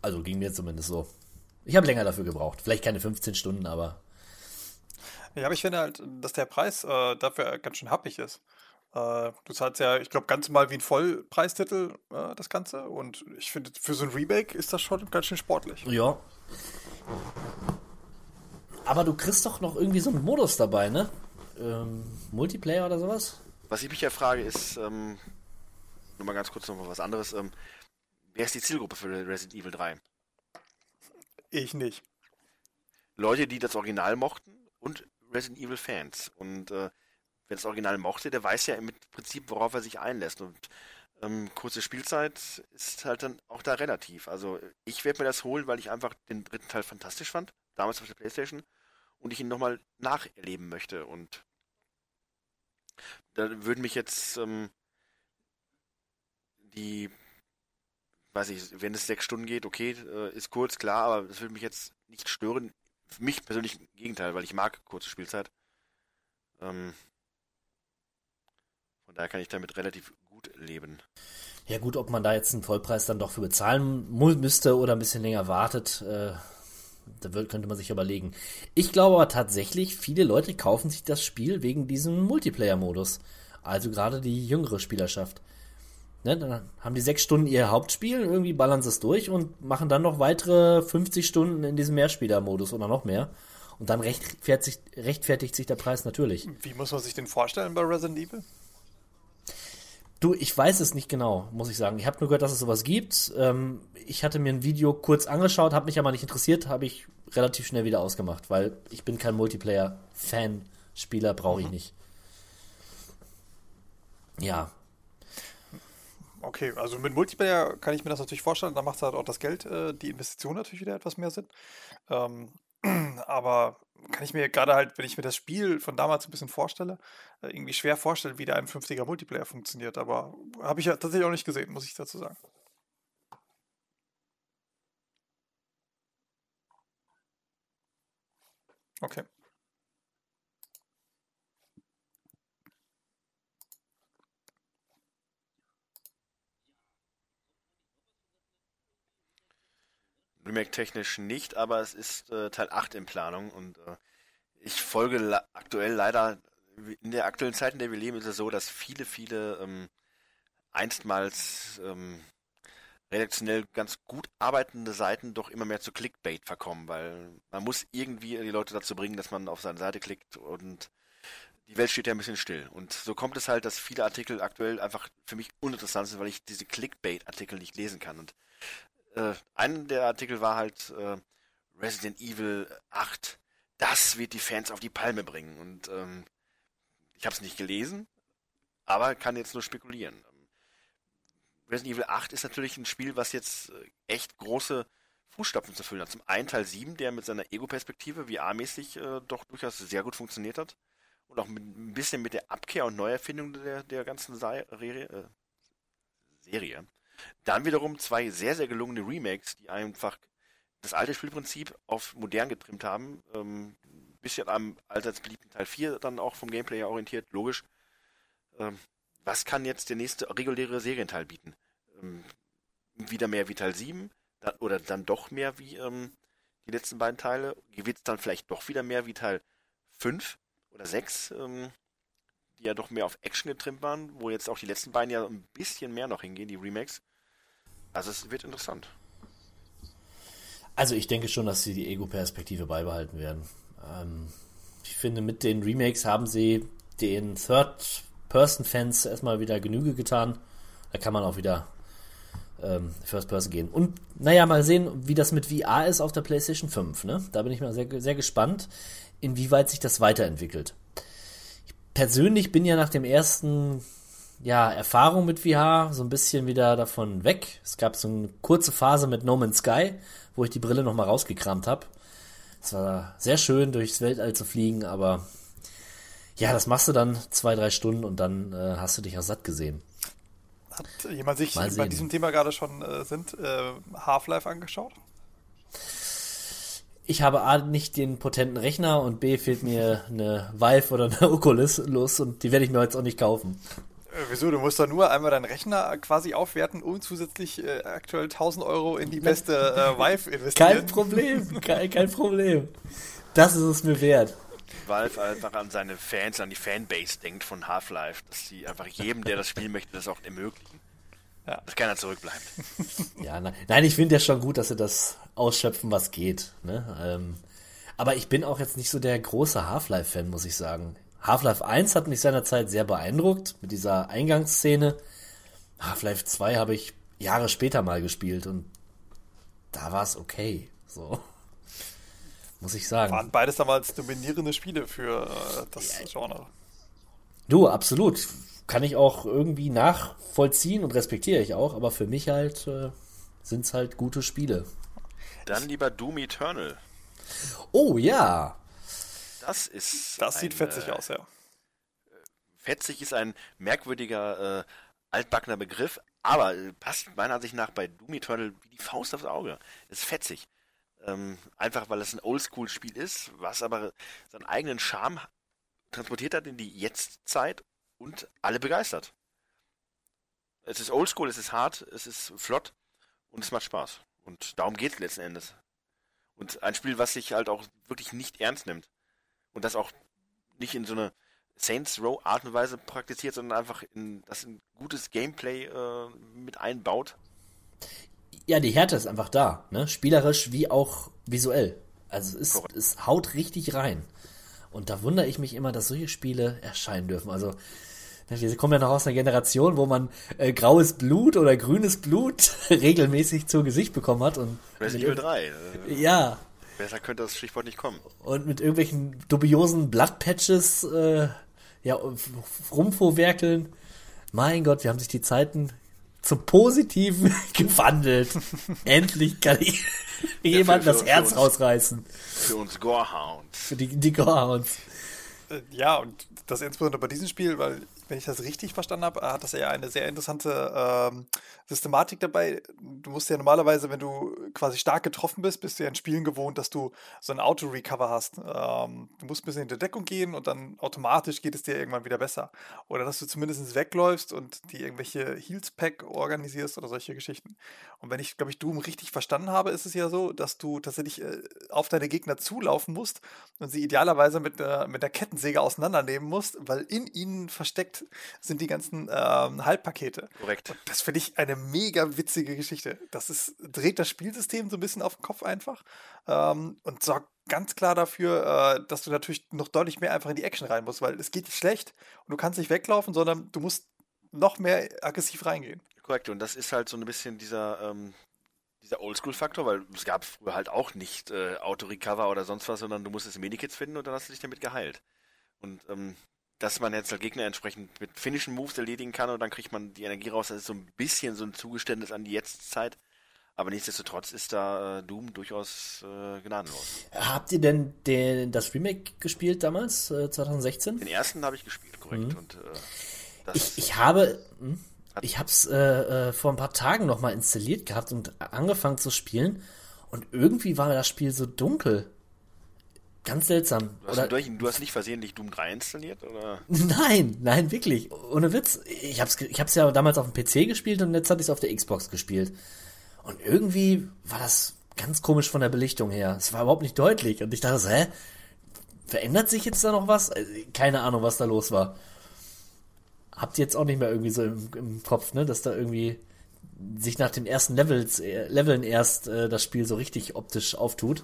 Also ging mir zumindest so. Ich habe länger dafür gebraucht. Vielleicht keine 15 Stunden, aber. Ja, aber ich finde halt, dass der Preis äh, dafür ganz schön happig ist. Äh, du zahlst ja, ich glaube, ganz mal wie ein Vollpreistitel äh, das Ganze. Und ich finde, für so ein Remake ist das schon ganz schön sportlich. Ja. Aber du kriegst doch noch irgendwie so einen Modus dabei, ne? Ähm, Multiplayer oder sowas? Was ich mich ja frage, ist, ähm, nur mal ganz kurz noch mal was anderes. Ähm, wer ist die Zielgruppe für Resident Evil 3? Ich nicht. Leute, die das Original mochten und Resident Evil Fans. Und äh, wer das Original mochte, der weiß ja im Prinzip, worauf er sich einlässt. Und ähm, kurze Spielzeit ist halt dann auch da relativ. Also ich werde mir das holen, weil ich einfach den dritten Teil fantastisch fand, damals auf der Playstation, und ich ihn nochmal nacherleben möchte. Und da würden mich jetzt ähm, die, weiß ich, wenn es sechs Stunden geht, okay, äh, ist kurz, klar, aber das würde mich jetzt nicht stören. Für mich persönlich im Gegenteil, weil ich mag kurze Spielzeit. Ähm, von daher kann ich damit relativ gut leben. Ja gut, ob man da jetzt einen Vollpreis dann doch für bezahlen müsste oder ein bisschen länger wartet, äh, da könnte man sich überlegen. Ich glaube aber tatsächlich, viele Leute kaufen sich das Spiel wegen diesem Multiplayer-Modus. Also gerade die jüngere Spielerschaft. Ne, dann haben die sechs Stunden ihr Hauptspiel, irgendwie ballern sie es durch und machen dann noch weitere 50 Stunden in diesem Mehrspieler-Modus oder noch mehr. Und dann rechtfertigt, rechtfertigt sich der Preis natürlich. Wie muss man sich den vorstellen bei Resident Evil? Du, ich weiß es nicht genau, muss ich sagen. Ich habe nur gehört, dass es sowas gibt. Ähm, ich hatte mir ein Video kurz angeschaut, habe mich aber nicht interessiert, habe ich relativ schnell wieder ausgemacht, weil ich bin kein Multiplayer-Fan. Spieler brauche ich mhm. nicht. Ja. Okay, also mit Multiplayer kann ich mir das natürlich vorstellen. Da macht halt auch das Geld, äh, die Investition natürlich wieder etwas mehr Sinn. Ähm, aber kann ich mir gerade halt, wenn ich mir das Spiel von damals ein bisschen vorstelle, irgendwie schwer vorstellen, wie der 51er Multiplayer funktioniert. Aber habe ich ja tatsächlich auch nicht gesehen, muss ich dazu sagen. Okay. Remake-technisch nicht, aber es ist äh, Teil 8 in Planung und äh, ich folge aktuell leider, in der aktuellen Zeit, in der wir leben, ist es so, dass viele, viele ähm, einstmals ähm, redaktionell ganz gut arbeitende Seiten doch immer mehr zu Clickbait verkommen, weil man muss irgendwie die Leute dazu bringen, dass man auf seine Seite klickt und die Welt steht ja ein bisschen still. Und so kommt es halt, dass viele Artikel aktuell einfach für mich uninteressant sind, weil ich diese Clickbait-Artikel nicht lesen kann. Und äh, ein der Artikel war halt äh, Resident Evil 8. Das wird die Fans auf die Palme bringen. Und ähm, ich habe es nicht gelesen, aber kann jetzt nur spekulieren. Resident Evil 8 ist natürlich ein Spiel, was jetzt äh, echt große Fußstapfen zu füllen hat. Zum einen Teil 7, der mit seiner Ego-Perspektive VR-mäßig äh, doch durchaus sehr gut funktioniert hat. Und auch mit, ein bisschen mit der Abkehr und Neuerfindung der, der ganzen Serie. Äh, Serie. Dann wiederum zwei sehr, sehr gelungene Remakes, die einfach das alte Spielprinzip auf modern getrimmt haben. Ähm, bisschen am allseits beliebten Teil 4 dann auch vom Gameplay her orientiert, logisch. Ähm, was kann jetzt der nächste reguläre Serienteil bieten? Ähm, wieder mehr wie Teil 7 dann, oder dann doch mehr wie ähm, die letzten beiden Teile? Wird es dann vielleicht doch wieder mehr wie Teil 5 oder 6, ähm, die ja doch mehr auf Action getrimmt waren, wo jetzt auch die letzten beiden ja ein bisschen mehr noch hingehen, die Remakes. Also es wird interessant. Also ich denke schon, dass sie die Ego-Perspektive beibehalten werden. Ähm, ich finde, mit den Remakes haben sie den Third-Person-Fans erstmal wieder Genüge getan. Da kann man auch wieder ähm, First Person gehen. Und naja, mal sehen, wie das mit VR ist auf der PlayStation 5. Ne? Da bin ich mal sehr, sehr gespannt, inwieweit sich das weiterentwickelt. Ich persönlich bin ja nach dem ersten ja, Erfahrung mit VR so ein bisschen wieder davon weg. Es gab so eine kurze Phase mit No Man's Sky, wo ich die Brille nochmal rausgekramt habe. Es war sehr schön, durchs Weltall zu fliegen, aber ja, das machst du dann zwei, drei Stunden und dann äh, hast du dich auch satt gesehen. Hat jemand sich Mal bei sehen. diesem Thema gerade schon äh, sind äh, Half-Life angeschaut? Ich habe A nicht den potenten Rechner und B fehlt mir eine Vive oder eine Oculus los und die werde ich mir jetzt auch nicht kaufen. Äh, wieso? Du musst doch nur einmal deinen Rechner quasi aufwerten und zusätzlich äh, aktuell 1000 Euro in die beste äh, Vive investieren. Kein Problem, kein, kein Problem. Das ist es mir wert. Valve einfach an seine Fans, an die Fanbase denkt von Half-Life, dass sie einfach jedem, der das spielen möchte, das auch ermöglichen. Ja. Dass keiner zurückbleibt. Ja, na, nein, ich finde ja schon gut, dass sie das ausschöpfen, was geht. Ne? Ähm, aber ich bin auch jetzt nicht so der große Half-Life-Fan, muss ich sagen. Half-Life 1 hat mich seinerzeit sehr beeindruckt mit dieser Eingangsszene. Half-Life 2 habe ich Jahre später mal gespielt und da war es okay. So. Muss ich sagen. Waren beides damals dominierende Spiele für äh, das Genre. Du, absolut. Kann ich auch irgendwie nachvollziehen und respektiere ich auch, aber für mich halt äh, sind es halt gute Spiele. Dann lieber Doom Eternal. Oh ja. Das ist. Das sieht ein, fetzig äh, aus, ja. Fetzig ist ein merkwürdiger, äh, altbackener Begriff, aber äh, passt meiner Ansicht nach bei Doom Eternal wie die Faust aufs Auge. Das ist fetzig. Ähm, einfach weil es ein Oldschool-Spiel ist, was aber seinen eigenen Charme transportiert hat in die Jetztzeit und alle begeistert. Es ist Oldschool, es ist hart, es ist flott und es macht Spaß. Und darum geht es letzten Endes. Und ein Spiel, was sich halt auch wirklich nicht ernst nimmt. Und das auch nicht in so eine Saints Row Art und Weise praktiziert, sondern einfach in das in gutes Gameplay äh, mit einbaut. Ja, die Härte ist einfach da, ne? Spielerisch wie auch visuell. Also es, ist, es haut richtig rein. Und da wundere ich mich immer, dass solche Spiele erscheinen dürfen. Also, ne, wir kommen ja noch aus einer Generation, wo man äh, graues Blut oder grünes Blut regelmäßig zu Gesicht bekommen hat. Und Resident Evil 3. Äh, Ja, besser könnte das Stichwort nicht kommen. und mit irgendwelchen dubiosen Bloodpatches äh, ja, rumvorwerkeln. Mein Gott, wie haben sich die Zeiten zum Positiven gewandelt. Endlich kann ich jemand für- das für Herz uns. rausreißen. Für uns Gorehounds. Für die, die Gorehounds. Äh, Ja, und das insbesondere bei diesem Spiel, weil, wenn ich das richtig verstanden habe, hat das ja eine sehr interessante ähm, Systematik dabei. Du musst ja normalerweise, wenn du quasi stark getroffen bist, bist du ja in Spielen gewohnt, dass du so ein Auto-Recover hast. Ähm, du musst ein bisschen in die Deckung gehen und dann automatisch geht es dir irgendwann wieder besser. Oder dass du zumindest wegläufst und die irgendwelche Heals-Pack organisierst oder solche Geschichten. Und wenn ich, glaube ich, Doom richtig verstanden habe, ist es ja so, dass du tatsächlich äh, auf deine Gegner zulaufen musst und sie idealerweise mit der, mit der Kettensäge auseinandernehmen musst, weil in ihnen versteckt sind die ganzen ähm, Halbpakete. Korrekt. Und das finde ich eine mega witzige Geschichte. Das ist, dreht das Spielsystem so ein bisschen auf den Kopf einfach ähm, und sorgt ganz klar dafür, äh, dass du natürlich noch deutlich mehr einfach in die Action rein musst, weil es geht nicht schlecht und du kannst nicht weglaufen, sondern du musst noch mehr aggressiv reingehen. Korrekt. Und das ist halt so ein bisschen dieser, ähm, dieser Oldschool-Faktor, weil es gab früher halt auch nicht äh, Auto-Recover oder sonst was, sondern du musstest Medikits finden und dann hast du dich damit geheilt. Und ähm, dass man jetzt halt Gegner entsprechend mit finnischen Moves erledigen kann und dann kriegt man die Energie raus, das ist so ein bisschen so ein Zugeständnis an die Jetztzeit. Aber nichtsdestotrotz ist da äh, Doom durchaus äh, gnadenlos. Habt ihr denn den, das Remake gespielt damals, äh, 2016? Den ersten habe ich gespielt, korrekt. Und äh, Ich, ich habe, hm, ich habe es äh, vor ein paar Tagen noch mal installiert gehabt und angefangen zu spielen und irgendwie war das Spiel so dunkel. Ganz seltsam. du, hast Oder, durch, du hast nicht versehentlich Doom 3 installiert, oder? nein, nein, wirklich. Ohne Witz. Ich hab's, ich hab's ja damals auf dem PC gespielt und jetzt hatte ich es auf der Xbox gespielt. Und irgendwie war das ganz komisch von der Belichtung her. Es war überhaupt nicht deutlich. Und ich dachte so, hä? Verändert sich jetzt da noch was? Also, keine Ahnung, was da los war. Habt ihr jetzt auch nicht mehr irgendwie so im, im Kopf, ne? Dass da irgendwie sich nach den ersten Levels, äh, Leveln erst äh, das Spiel so richtig optisch auftut.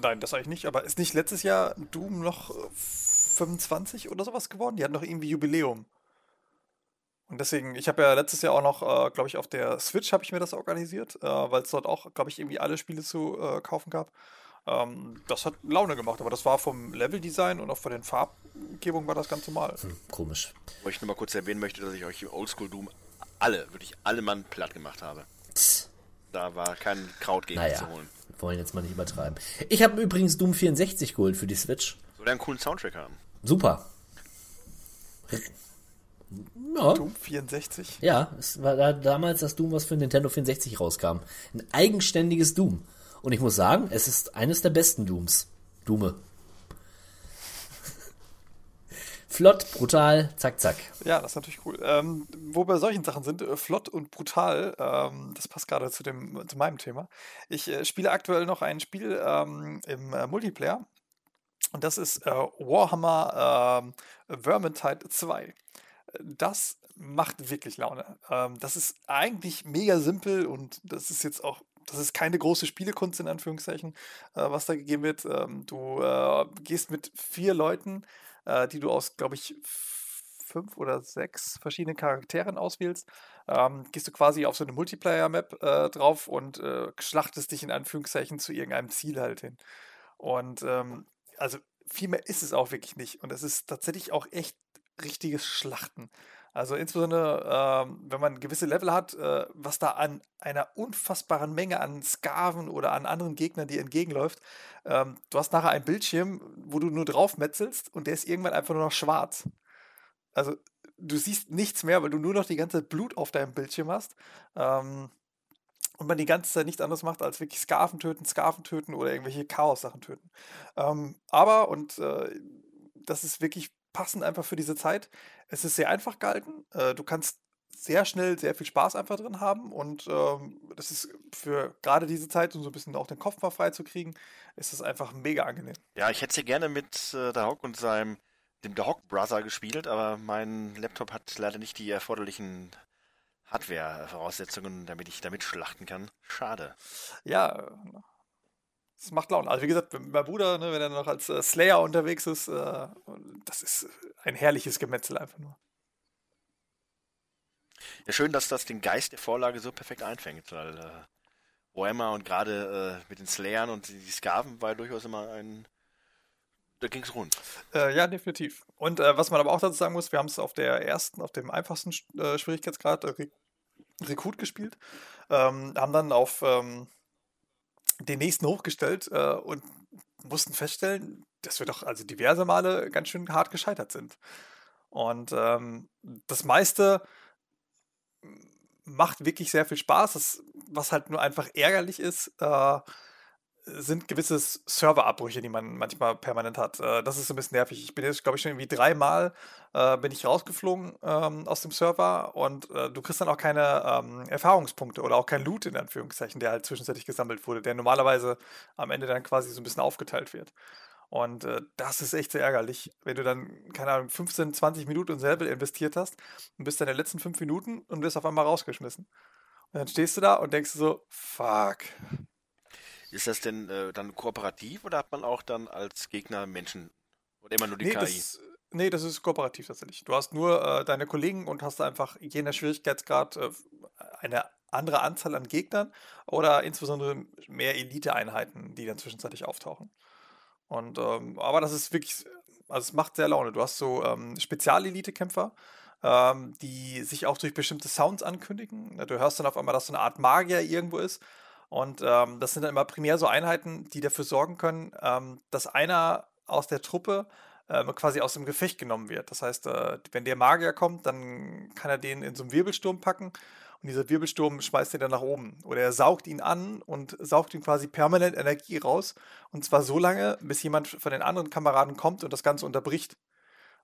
Nein, das eigentlich nicht. Aber ist nicht letztes Jahr Doom noch äh, 25 oder sowas geworden? Die hatten doch irgendwie Jubiläum. Und deswegen, ich habe ja letztes Jahr auch noch, äh, glaube ich, auf der Switch habe ich mir das organisiert, äh, weil es dort auch, glaube ich, irgendwie alle Spiele zu äh, kaufen gab. Ähm, das hat Laune gemacht, aber das war vom Leveldesign und auch von den Farbgebungen war das ganz normal. Hm, komisch. Wo ich nur mal kurz erwähnen möchte, dass ich euch im Oldschool Doom alle, wirklich alle Mann platt gemacht habe. Psst. Da war kein Kraut gegen Naja, zu holen. wollen jetzt mal nicht übertreiben. Ich habe übrigens Doom 64 geholt für die Switch. Soll der einen coolen Soundtrack haben? Super. Ja, Doom 64. ja, es war da damals das Doom, was für Nintendo 64 rauskam. Ein eigenständiges Doom. Und ich muss sagen, es ist eines der besten Dooms. Dume. Flott, brutal, zack, zack. Ja, das ist natürlich cool. Ähm, wo wir solchen Sachen sind, äh, flott und brutal, ähm, das passt gerade zu, zu meinem Thema. Ich äh, spiele aktuell noch ein Spiel ähm, im äh, Multiplayer. Und das ist äh, Warhammer ähm, Vermintide 2. Das macht wirklich Laune. Ähm, das ist eigentlich mega simpel und das ist jetzt auch das ist keine große Spielekunst in Anführungszeichen, äh, was da gegeben wird. Ähm, du äh, gehst mit vier Leuten, äh, die du aus, glaube ich, fünf oder sechs verschiedenen Charakteren auswählst, ähm, gehst du quasi auf so eine Multiplayer-Map äh, drauf und äh, schlachtest dich in Anführungszeichen zu irgendeinem Ziel halt hin. Und ähm, also viel mehr ist es auch wirklich nicht. Und es ist tatsächlich auch echt richtiges Schlachten. Also insbesondere, ähm, wenn man gewisse Level hat, äh, was da an einer unfassbaren Menge an Skaven oder an anderen Gegnern dir entgegenläuft. Ähm, du hast nachher einen Bildschirm, wo du nur draufmetzelst und der ist irgendwann einfach nur noch schwarz. Also du siehst nichts mehr, weil du nur noch die ganze Blut auf deinem Bildschirm hast. Ähm, und man die ganze Zeit nichts anderes macht, als wirklich Skaven töten, Skaven töten oder irgendwelche Chaos-Sachen töten. Ähm, aber, und äh, das ist wirklich passend einfach für diese Zeit, es ist sehr einfach gehalten. Äh, du kannst sehr schnell sehr viel Spaß einfach drin haben und ähm, das ist für gerade diese Zeit, um so ein bisschen auch den Kopf mal frei zu kriegen, ist es einfach mega angenehm. Ja, ich hätte sie gerne mit äh, der Hawk und seinem, dem der Hawk Brother gespielt, aber mein Laptop hat leider nicht die erforderlichen Hardware-Voraussetzungen, damit ich damit schlachten kann. Schade. Ja, es macht Laune. Also wie gesagt, mein Bruder, ne, wenn er noch als äh, Slayer unterwegs ist, äh, das ist ein herrliches Gemetzel einfach nur. Ja, schön, dass das den Geist der Vorlage so perfekt einfängt, weil äh, Warhammer und gerade äh, mit den Slayern und die Skaven war ja durchaus immer ein. Da ging's rund. Äh, ja, definitiv. Und äh, was man aber auch dazu sagen muss, wir haben es auf der ersten, auf dem einfachsten äh, Schwierigkeitsgrad Re Rekrut gespielt, ähm, haben dann auf ähm, den nächsten hochgestellt äh, und mussten feststellen, dass wir doch also diverse Male ganz schön hart gescheitert sind. Und ähm, das meiste macht wirklich sehr viel Spaß. Das, was halt nur einfach ärgerlich ist, äh, sind gewisse Serverabbrüche, die man manchmal permanent hat. Äh, das ist so ein bisschen nervig. Ich bin jetzt, glaube ich, schon irgendwie dreimal äh, bin ich rausgeflogen ähm, aus dem Server und äh, du kriegst dann auch keine ähm, Erfahrungspunkte oder auch kein Loot in Anführungszeichen, der halt zwischenzeitlich gesammelt wurde, der normalerweise am Ende dann quasi so ein bisschen aufgeteilt wird. Und äh, das ist echt sehr ärgerlich, wenn du dann, keine Ahnung, 15, 20 Minuten in selber investiert hast und bist dann in den letzten fünf Minuten und wirst auf einmal rausgeschmissen. Und dann stehst du da und denkst so, fuck. Ist das denn äh, dann kooperativ oder hat man auch dann als Gegner Menschen? Oder immer nur die Nee, KI? das, nee, das ist kooperativ tatsächlich. Du hast nur äh, deine Kollegen und hast einfach je nach Schwierigkeitsgrad äh, eine andere Anzahl an Gegnern oder insbesondere mehr Elite-Einheiten, die dann zwischenzeitlich auftauchen. Und ähm, aber das ist wirklich, also es macht sehr Laune. Du hast so ähm, Spezialelite-Kämpfer, ähm, die sich auch durch bestimmte Sounds ankündigen. Du hörst dann auf einmal, dass so eine Art Magier irgendwo ist. Und ähm, das sind dann immer primär so Einheiten, die dafür sorgen können, ähm, dass einer aus der Truppe ähm, quasi aus dem Gefecht genommen wird. Das heißt, äh, wenn der Magier kommt, dann kann er den in so einen Wirbelsturm packen und dieser Wirbelsturm schmeißt ihn dann nach oben. Oder er saugt ihn an und saugt ihm quasi permanent Energie raus. Und zwar so lange, bis jemand von den anderen Kameraden kommt und das Ganze unterbricht.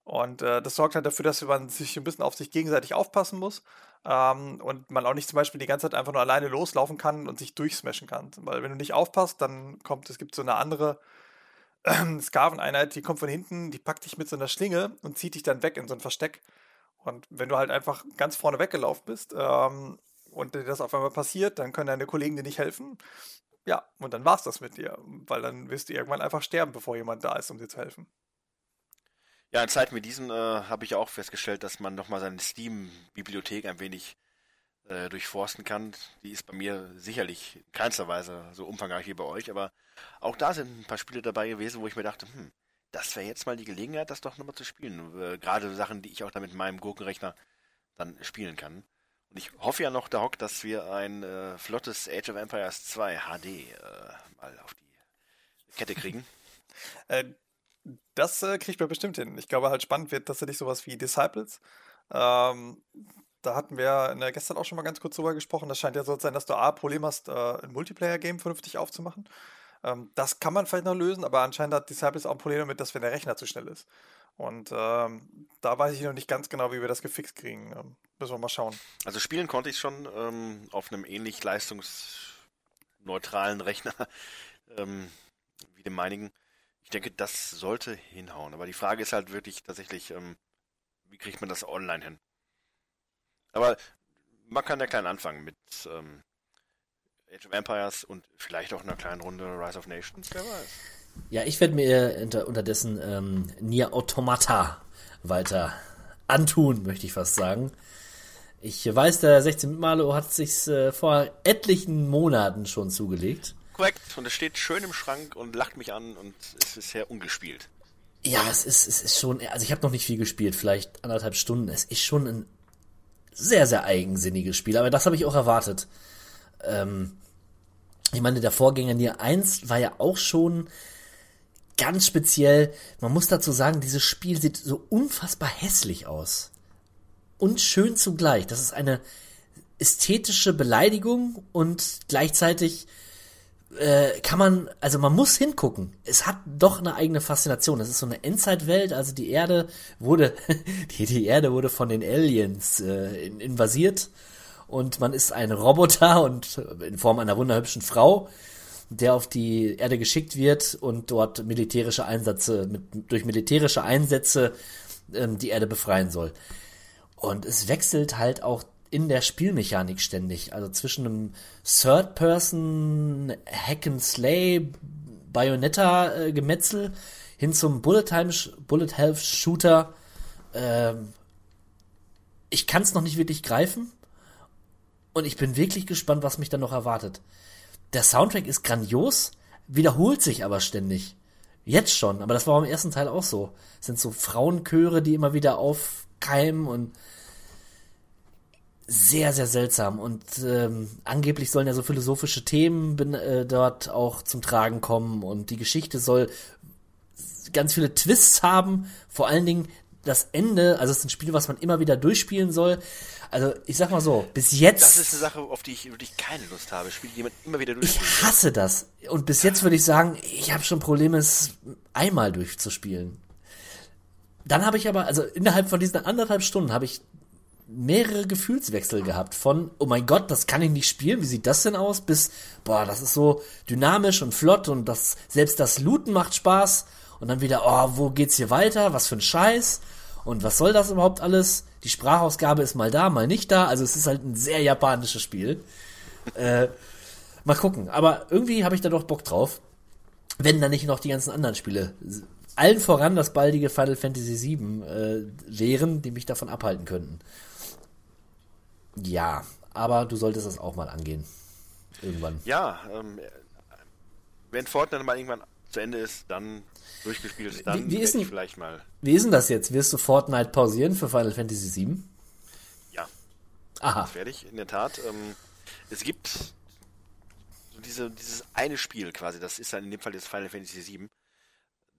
Und äh, das sorgt halt dafür, dass man sich ein bisschen auf sich gegenseitig aufpassen muss ähm, und man auch nicht zum Beispiel die ganze Zeit einfach nur alleine loslaufen kann und sich durchsmashen kann. Weil wenn du nicht aufpasst, dann kommt, es gibt so eine andere äh, Skaven-Einheit, die kommt von hinten, die packt dich mit so einer Schlinge und zieht dich dann weg in so ein Versteck. Und wenn du halt einfach ganz vorne weggelaufen bist ähm, und dir das auf einmal passiert, dann können deine Kollegen dir nicht helfen. Ja, und dann war's das mit dir, weil dann wirst du irgendwann einfach sterben, bevor jemand da ist, um dir zu helfen. Ja, in Zeiten wie diesen äh, habe ich auch festgestellt, dass man nochmal seine Steam-Bibliothek ein wenig äh, durchforsten kann. Die ist bei mir sicherlich in keinster Weise so umfangreich wie bei euch, aber auch da sind ein paar Spiele dabei gewesen, wo ich mir dachte, hm, das wäre jetzt mal die Gelegenheit, das doch nochmal zu spielen. Äh, Gerade Sachen, die ich auch dann mit meinem Gurkenrechner dann spielen kann. Und ich hoffe ja noch, Doc, dass wir ein äh, flottes Age of Empires 2 HD äh, mal auf die Kette kriegen. Äh, das äh, kriegt man bestimmt hin. Ich glaube, halt spannend wird tatsächlich sowas wie Disciples. Ähm, da hatten wir der gestern auch schon mal ganz kurz drüber gesprochen. Das scheint ja so zu sein, dass du A, Problem hast, äh, ein Multiplayer-Game vernünftig aufzumachen. Ähm, das kann man vielleicht noch lösen, aber anscheinend hat Disciples auch ein Problem damit, dass wenn der Rechner zu schnell ist. Und ähm, da weiß ich noch nicht ganz genau, wie wir das gefixt kriegen. Ähm, müssen wir mal schauen. Also spielen konnte ich schon ähm, auf einem ähnlich leistungsneutralen Rechner ähm, wie dem meinigen. Ich denke, das sollte hinhauen. Aber die Frage ist halt wirklich tatsächlich, ähm, wie kriegt man das online hin? Aber man kann ja klein anfangen mit ähm, Age of Empires und vielleicht auch einer kleinen Runde Rise of Nations, wer weiß. Ja, ich werde mir unter, unterdessen ähm, Nier Automata weiter antun, möchte ich fast sagen. Ich weiß, der 16 Malo hat sich äh, vor etlichen Monaten schon zugelegt. Korrekt, und es steht schön im Schrank und lacht mich an und es ist sehr ungespielt. Ja, es ist, es ist schon, also ich habe noch nicht viel gespielt, vielleicht anderthalb Stunden. Es ist schon ein sehr, sehr eigensinniges Spiel, aber das habe ich auch erwartet. Ähm, ich meine, der Vorgänger Nier 1 war ja auch schon ganz speziell. Man muss dazu sagen, dieses Spiel sieht so unfassbar hässlich aus. Und schön zugleich. Das ist eine ästhetische Beleidigung und gleichzeitig äh, kann man, also man muss hingucken. Es hat doch eine eigene Faszination. Es ist so eine Endzeitwelt, also die Erde wurde, die, die Erde wurde von den Aliens äh, invasiert und man ist ein Roboter und in Form einer wunderhübschen Frau, der auf die Erde geschickt wird und dort militärische Einsätze, mit, durch militärische Einsätze ähm, die Erde befreien soll. Und es wechselt halt auch in der Spielmechanik ständig. Also zwischen einem Third-Person Hack and Slay Bayonetta-Gemetzel hin zum Bullet, Time, Bullet Health Shooter. Ähm, ich kann es noch nicht wirklich greifen. Und ich bin wirklich gespannt, was mich dann noch erwartet. Der Soundtrack ist grandios, wiederholt sich aber ständig. Jetzt schon, aber das war im ersten Teil auch so. Es sind so Frauenchöre, die immer wieder aufkeimen und sehr, sehr seltsam. Und ähm, angeblich sollen ja so philosophische Themen äh, dort auch zum Tragen kommen und die Geschichte soll ganz viele Twists haben. Vor allen Dingen das Ende, also es ist ein Spiel, was man immer wieder durchspielen soll. Also ich sag mal so, bis jetzt. Das ist eine Sache, auf die ich wirklich keine Lust habe. Spielt jemand immer wieder durchspielen. Ich hasse das. Und bis jetzt würde ich sagen, ich habe schon Probleme, es einmal durchzuspielen. Dann habe ich aber, also innerhalb von diesen anderthalb Stunden habe ich mehrere Gefühlswechsel gehabt. Von, oh mein Gott, das kann ich nicht spielen, wie sieht das denn aus? Bis, boah, das ist so dynamisch und flott und das, selbst das Looten macht Spaß. Und dann wieder, oh, wo geht's hier weiter? Was für ein Scheiß? Und was soll das überhaupt alles? Die Sprachausgabe ist mal da, mal nicht da. Also es ist halt ein sehr japanisches Spiel. äh, mal gucken. Aber irgendwie habe ich da doch Bock drauf. Wenn dann nicht noch die ganzen anderen Spiele, allen voran das baldige Final Fantasy VII, äh, wären, die mich davon abhalten könnten. Ja, aber du solltest das auch mal angehen. Irgendwann. Ja, ähm, wenn Fortnite mal irgendwann zu Ende ist, dann durchgespielt ist, dann wie, wie ist denn, vielleicht mal. Wie ist denn das jetzt? Wirst du Fortnite pausieren für Final Fantasy VII? Ja. Aha. Ich, in der Tat. Ähm, es gibt so diese, dieses eine Spiel quasi, das ist dann in dem Fall das Final Fantasy VII.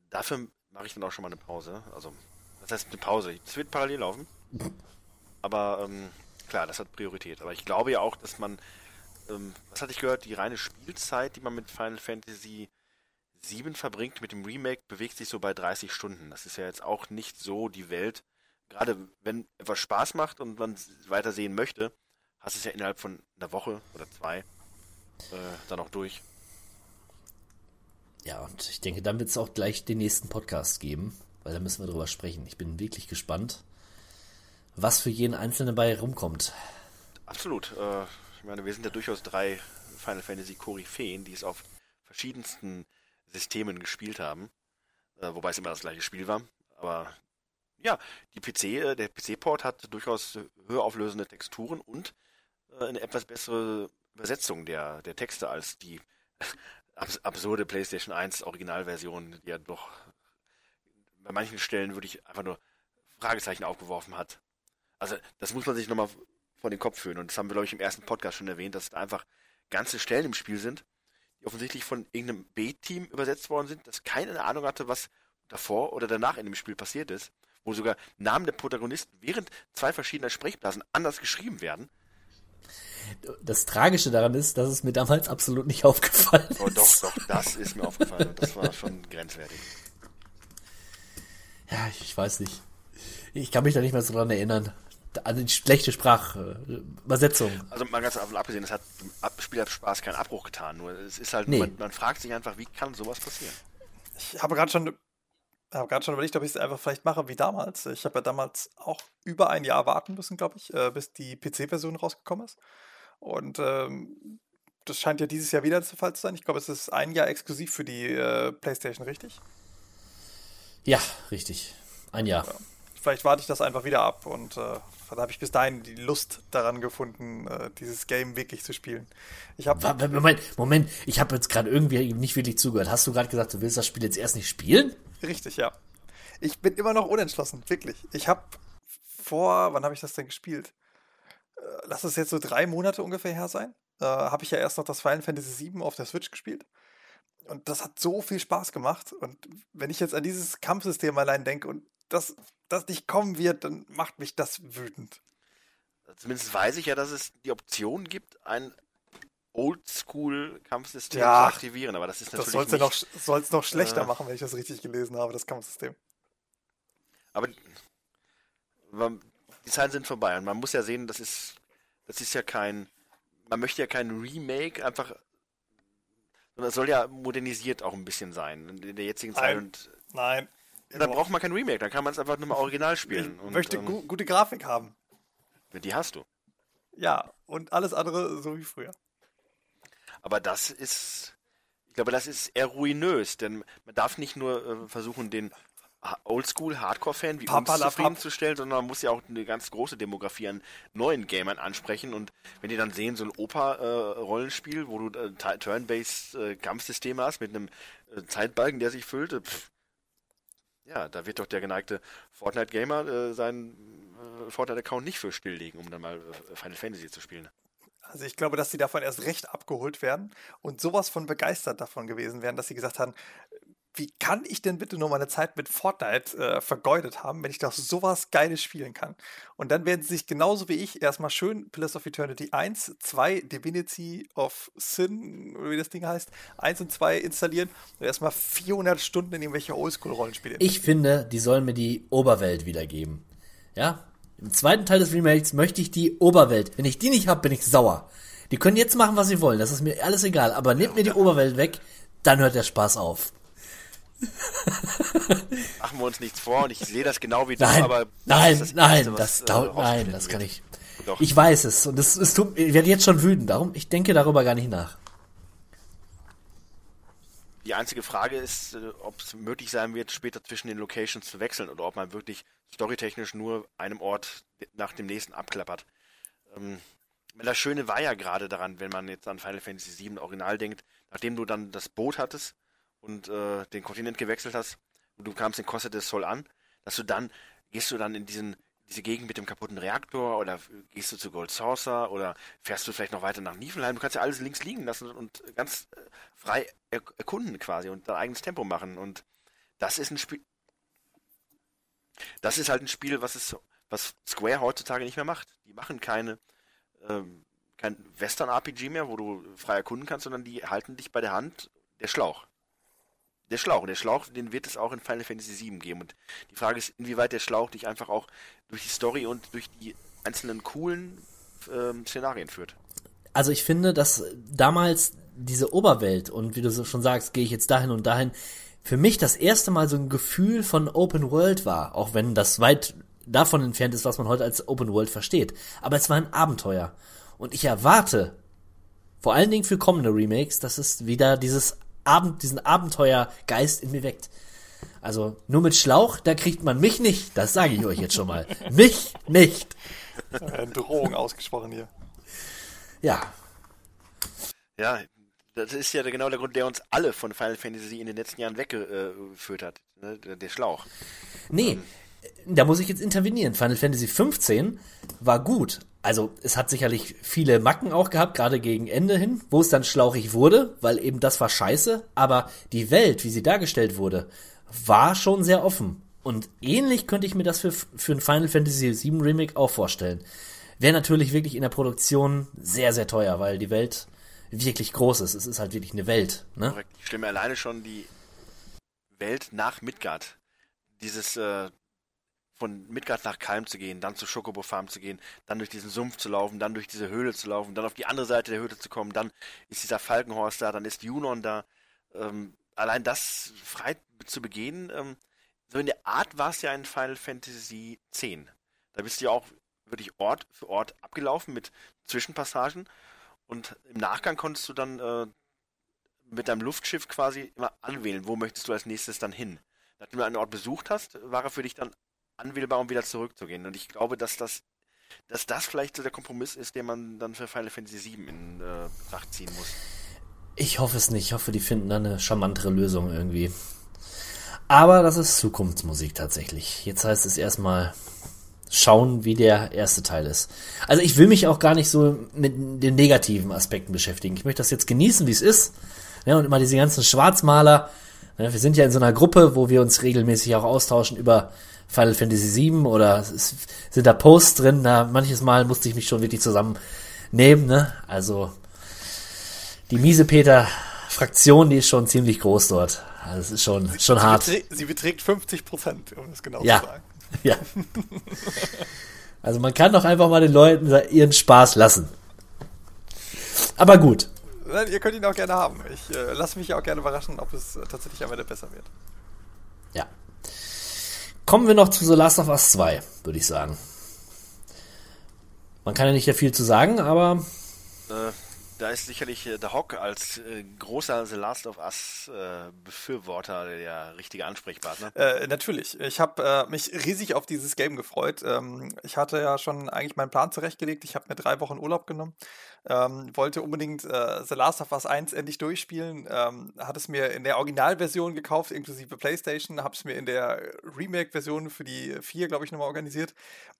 Dafür mache ich dann auch schon mal eine Pause. Also, das heißt eine Pause. Es wird parallel laufen. Aber ähm, klar, das hat Priorität. Aber ich glaube ja auch, dass man, ähm, was hatte ich gehört, die reine Spielzeit, die man mit Final Fantasy 7 verbringt mit dem Remake, bewegt sich so bei 30 Stunden. Das ist ja jetzt auch nicht so die Welt. Gerade wenn etwas Spaß macht und man es weiter sehen möchte, hast du es ja innerhalb von einer Woche oder zwei äh, dann auch durch. Ja, und ich denke, dann wird es auch gleich den nächsten Podcast geben, weil da müssen wir drüber sprechen. Ich bin wirklich gespannt, was für jeden Einzelnen bei rumkommt. Absolut. Äh, ich meine, wir sind ja durchaus drei Final Fantasy Koryphäen, die es auf verschiedensten Systemen gespielt haben. Äh, wobei es immer das gleiche Spiel war. Aber ja, die PC, äh, der PC-Port hat durchaus höher auflösende Texturen und eine etwas bessere Übersetzung der, der Texte als die abs absurde PlayStation 1 Originalversion, die ja doch bei manchen Stellen wirklich einfach nur Fragezeichen aufgeworfen hat. Also das muss man sich nochmal vor den Kopf führen. Und das haben wir, glaube ich, im ersten Podcast schon erwähnt, dass da einfach ganze Stellen im Spiel sind, die offensichtlich von irgendeinem B-Team übersetzt worden sind, das keine Ahnung hatte, was davor oder danach in dem Spiel passiert ist, wo sogar Namen der Protagonisten während zwei verschiedener Sprechblasen anders geschrieben werden. Das Tragische daran ist, dass es mir damals absolut nicht aufgefallen ist. Oh, doch, doch, das ist mir aufgefallen. Das war schon grenzwertig. Ja, ich weiß nicht. Ich kann mich da nicht mehr so dran erinnern. An die schlechte Sprachübersetzung. Also mal ganz davon abgesehen, es hat dem Spielerspaß keinen Abbruch getan. Nur es ist halt, Nee. man, man fragt sich einfach, wie kann sowas passieren? Ich habe gerade schon, habe gerade schon überlegt, ob ich es einfach vielleicht mache wie damals. Ich habe ja damals auch über ein Jahr warten müssen, glaube ich, äh, bis die PC-Version rausgekommen ist. Und ähm, das scheint ja dieses Jahr wieder der Fall zu sein. Ich glaube, es ist ein Jahr exklusiv für die äh, PlayStation, richtig? Ja, richtig. Ein Jahr. Vielleicht warte ich das einfach wieder ab und äh, dann habe ich bis dahin die Lust daran gefunden, äh, dieses Game wirklich zu spielen. Ich habe Moment, Moment, ich habe jetzt gerade irgendwie nicht wirklich zugehört. Hast du gerade gesagt, du willst das Spiel jetzt erst nicht spielen? Richtig, ja. Ich bin immer noch unentschlossen, wirklich. Ich habe vor, wann habe ich das denn gespielt? Äh, lass es jetzt so drei Monate ungefähr her sein. Äh, habe ich ja erst noch das Final Fantasy VII auf der Switch gespielt. Und das hat so viel Spaß gemacht. Und wenn ich jetzt an dieses Kampfsystem allein denke und das, das nicht kommen wird, dann macht mich das wütend. Zumindest weiß ich ja, dass es die Option gibt, ein Oldschool-Kampfsystem Ja, zu aktivieren, aber das ist Das natürlich soll es noch, soll's noch schlechter äh, machen, wenn ich das richtig gelesen habe, das Kampfsystem. Aber die Zeiten sind vorbei und man muss ja sehen, das ist, das ist ja kein, man möchte ja kein Remake, einfach, sondern es soll ja modernisiert auch ein bisschen sein in der jetzigen Zeit Nein. und Nein. Ja, dann braucht man kein Remake, dann kann man es einfach nur mal original ich spielen. und, möchte ähm, gu gute Grafik haben. die hast du. Ja, und alles andere so wie früher. Aber das ist, ich glaube, das ist eher ruinös, denn man darf nicht nur äh, versuchen, den Ha- Oldschool-Hardcore-Fan wie uns Papalapap. zufriedenzustellen, sondern man muss ja auch eine ganz große Demografie an neuen Gamern ansprechen. Und wenn die dann sehen, so ein Opa-Rollenspiel, wo du äh, Ta- Turn-Based äh, hast mit einem äh, Zeitbalken, der sich füllt, äh, pff, ja, da wird doch der geneigte Fortnite-Gamer äh, seinen äh, Fortnite-Account nicht für stilllegen, um dann mal äh, Final Fantasy zu spielen. Also ich glaube, dass sie davon erst recht abgeholt werden und sowas von begeistert davon gewesen wären, dass sie gesagt haben, wie kann ich denn bitte nur meine Zeit mit Fortnite äh, vergeudet haben, wenn ich doch sowas Geiles spielen kann? Und dann werden sie sich genauso wie ich erstmal schön Pillars of Eternity 1, 2, Divinity of Sin, wie das Ding heißt, 1 und 2 installieren und erstmal 400 Stunden in irgendwelche Oldschool-Rollenspiele. Ich finde, die sollen mir die Oberwelt wiedergeben. Ja? Im zweiten Teil des Remakes möchte ich die Oberwelt. Wenn ich die nicht habe, bin ich sauer. Die können jetzt machen, was sie wollen. Das ist mir alles egal. Aber nehmt mir die Oberwelt weg, dann hört der Spaß auf. Machen wir uns nichts vor und ich sehe das genau wie du, Nein, aber nein, das nein, Erste, das äh, dauert, nein, das kann ich. Doch. Ich weiß es und es, es tut, ich werde jetzt schon wütend. Darum, ich denke darüber gar nicht nach. Die einzige Frage ist, äh, ob es möglich sein wird, später zwischen den Locations zu wechseln oder ob man wirklich storytechnisch nur einem Ort nach dem nächsten abklappert. Ähm, das Schöne war ja gerade daran, wenn man jetzt an Final Fantasy VII Original denkt, nachdem du dann das Boot hattest und äh, den Kontinent gewechselt hast und du kamst in Costa del Sol an, dass du dann, gehst du dann in diesen diese Gegend mit dem kaputten Reaktor oder gehst du zu Gold Saucer oder fährst du vielleicht noch weiter nach Niflheim? Du kannst ja alles links liegen lassen und ganz äh, frei er erkunden quasi und dein eigenes Tempo machen. Und das ist ein Spiel. Das ist halt ein Spiel, was es, was Square heutzutage nicht mehr macht. Die machen keine, ähm, kein Western-RPG mehr, wo du frei erkunden kannst, sondern die halten dich bei der Hand der Schlauch. Der Schlauch. Der Schlauch, den wird es auch in Final Fantasy VII geben. Und die Frage ist, inwieweit der Schlauch dich einfach auch durch die Story und durch die einzelnen coolen ähm, Szenarien führt. Also ich finde, dass damals diese Oberwelt und wie du schon sagst, gehe ich jetzt dahin und dahin, für mich das erste Mal so ein Gefühl von Open World war, auch wenn das weit davon entfernt ist, was man heute als Open World versteht. Aber es war ein Abenteuer. Und ich erwarte, vor allen Dingen für kommende Remakes, dass es wieder dieses Abend, diesen Abenteuergeist in mir weckt. Also nur mit Schlauch, da kriegt man mich nicht. Das sage ich euch jetzt schon mal. mich nicht. Äh, Drohung ausgesprochen hier. Ja. Ja, das ist ja genau der Grund, der uns alle von Final Fantasy in den letzten Jahren weggeführt hat. Ne? Der Schlauch. Nee, da muss ich jetzt intervenieren. Final Fantasy 15 war gut. Also es hat sicherlich viele Macken auch gehabt, gerade gegen Ende hin, wo es dann schlauchig wurde, weil eben das war scheiße. Aber die Welt, wie sie dargestellt wurde, war schon sehr offen. Und ähnlich könnte ich mir das für, für ein Final Fantasy VII Remake auch vorstellen. Wäre natürlich wirklich in der Produktion sehr, sehr teuer, weil die Welt wirklich groß ist. Es ist halt wirklich eine Welt. Ne? Ich stelle mir alleine schon die Welt nach Midgard. Dieses äh, von Midgard nach Kalm zu gehen, dann zu Schokobo Farm zu gehen, dann durch diesen Sumpf zu laufen, dann durch diese Höhle zu laufen, dann auf die andere Seite der Höhle zu kommen, dann ist dieser Falkenhorst da, dann ist Junon da. Ähm, allein das frei zu begehen, ähm, so in der Art war es ja in Final Fantasy X. Da bist du ja auch wirklich Ort für Ort abgelaufen mit Zwischenpassagen und im Nachgang konntest du dann äh, mit deinem Luftschiff quasi immer anwählen, wo möchtest du als nächstes dann hin. Nachdem du einen Ort besucht hast, war er für dich dann anwählbar, um wieder zurückzugehen. Und ich glaube, dass das, dass das vielleicht so der Kompromiss ist, den man dann für Final Fantasy VII in äh, ziehen muss. Ich hoffe es nicht. Ich hoffe, die finden da eine charmantere Lösung irgendwie. Aber das ist Zukunftsmusik tatsächlich. Jetzt heißt es erstmal schauen, wie der erste Teil ist. Also ich will mich auch gar nicht so mit den negativen Aspekten beschäftigen. Ich möchte das jetzt genießen, wie es ist. Ja, und immer diese ganzen Schwarzmaler. Ja, wir sind ja in so einer Gruppe, wo wir uns regelmäßig auch austauschen über Final Fantasy VII oder sind da Posts drin. Da manches Mal musste ich mich schon wirklich zusammennehmen. Ne? Also die Miesepeter Fraktion, die ist schon ziemlich groß dort. Also es ist schon, sie, schon sie hart. Beträgt, sie beträgt 50 Prozent, um es genau Ja. zu sagen. Ja. Also man kann doch einfach mal den Leuten ihren Spaß lassen. Aber gut. Nein, ihr könnt ihn auch gerne haben. Ich äh, lasse mich ja auch gerne überraschen, ob es äh, tatsächlich am Ende besser wird. Ja. Kommen wir noch zu The Last of Us 2, würde ich sagen. Man kann ja nicht ja viel zu sagen, aber Äh, da ist sicherlich äh, der Hock als äh, großer The Last of Us äh, Befürworter der richtige Ansprechpartner. Äh, natürlich. Ich habe äh, mich riesig auf dieses Game gefreut. Ähm, ich hatte ja schon eigentlich meinen Plan zurechtgelegt. Ich habe mir drei Wochen Urlaub genommen. Ähm, wollte unbedingt äh, The Last of Us 1 endlich durchspielen. Ähm, hatte es mir in der Originalversion gekauft, inklusive PlayStation. Habe es mir in der Remake-Version für die 4, glaube ich, nochmal organisiert.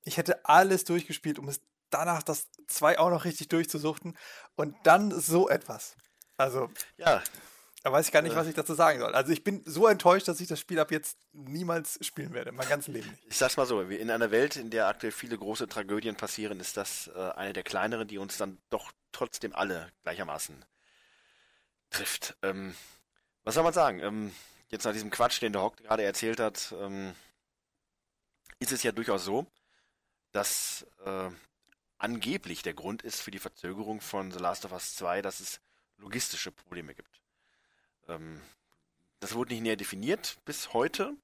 Ich hätte alles durchgespielt, um es danach das 2 auch noch richtig durchzusuchten. Und dann so etwas. Also, Ja, da weiß ich gar nicht, was ich dazu sagen soll. Also ich bin so enttäuscht, dass ich das Spiel ab jetzt niemals spielen werde, mein ganzes Leben nicht. ich sag's mal so, in einer Welt, in der aktuell viele große Tragödien passieren, ist das äh, eine der kleineren, die uns dann doch trotzdem alle gleichermaßen trifft. Ähm, was soll man sagen? Ähm, jetzt nach diesem Quatsch, den der Hock gerade erzählt hat, ähm, ist es ja durchaus so, dass äh, angeblich der Grund ist für die Verzögerung von The Last of Us 2, dass es logistische Probleme gibt. Ähm, das wurde nicht näher definiert bis heute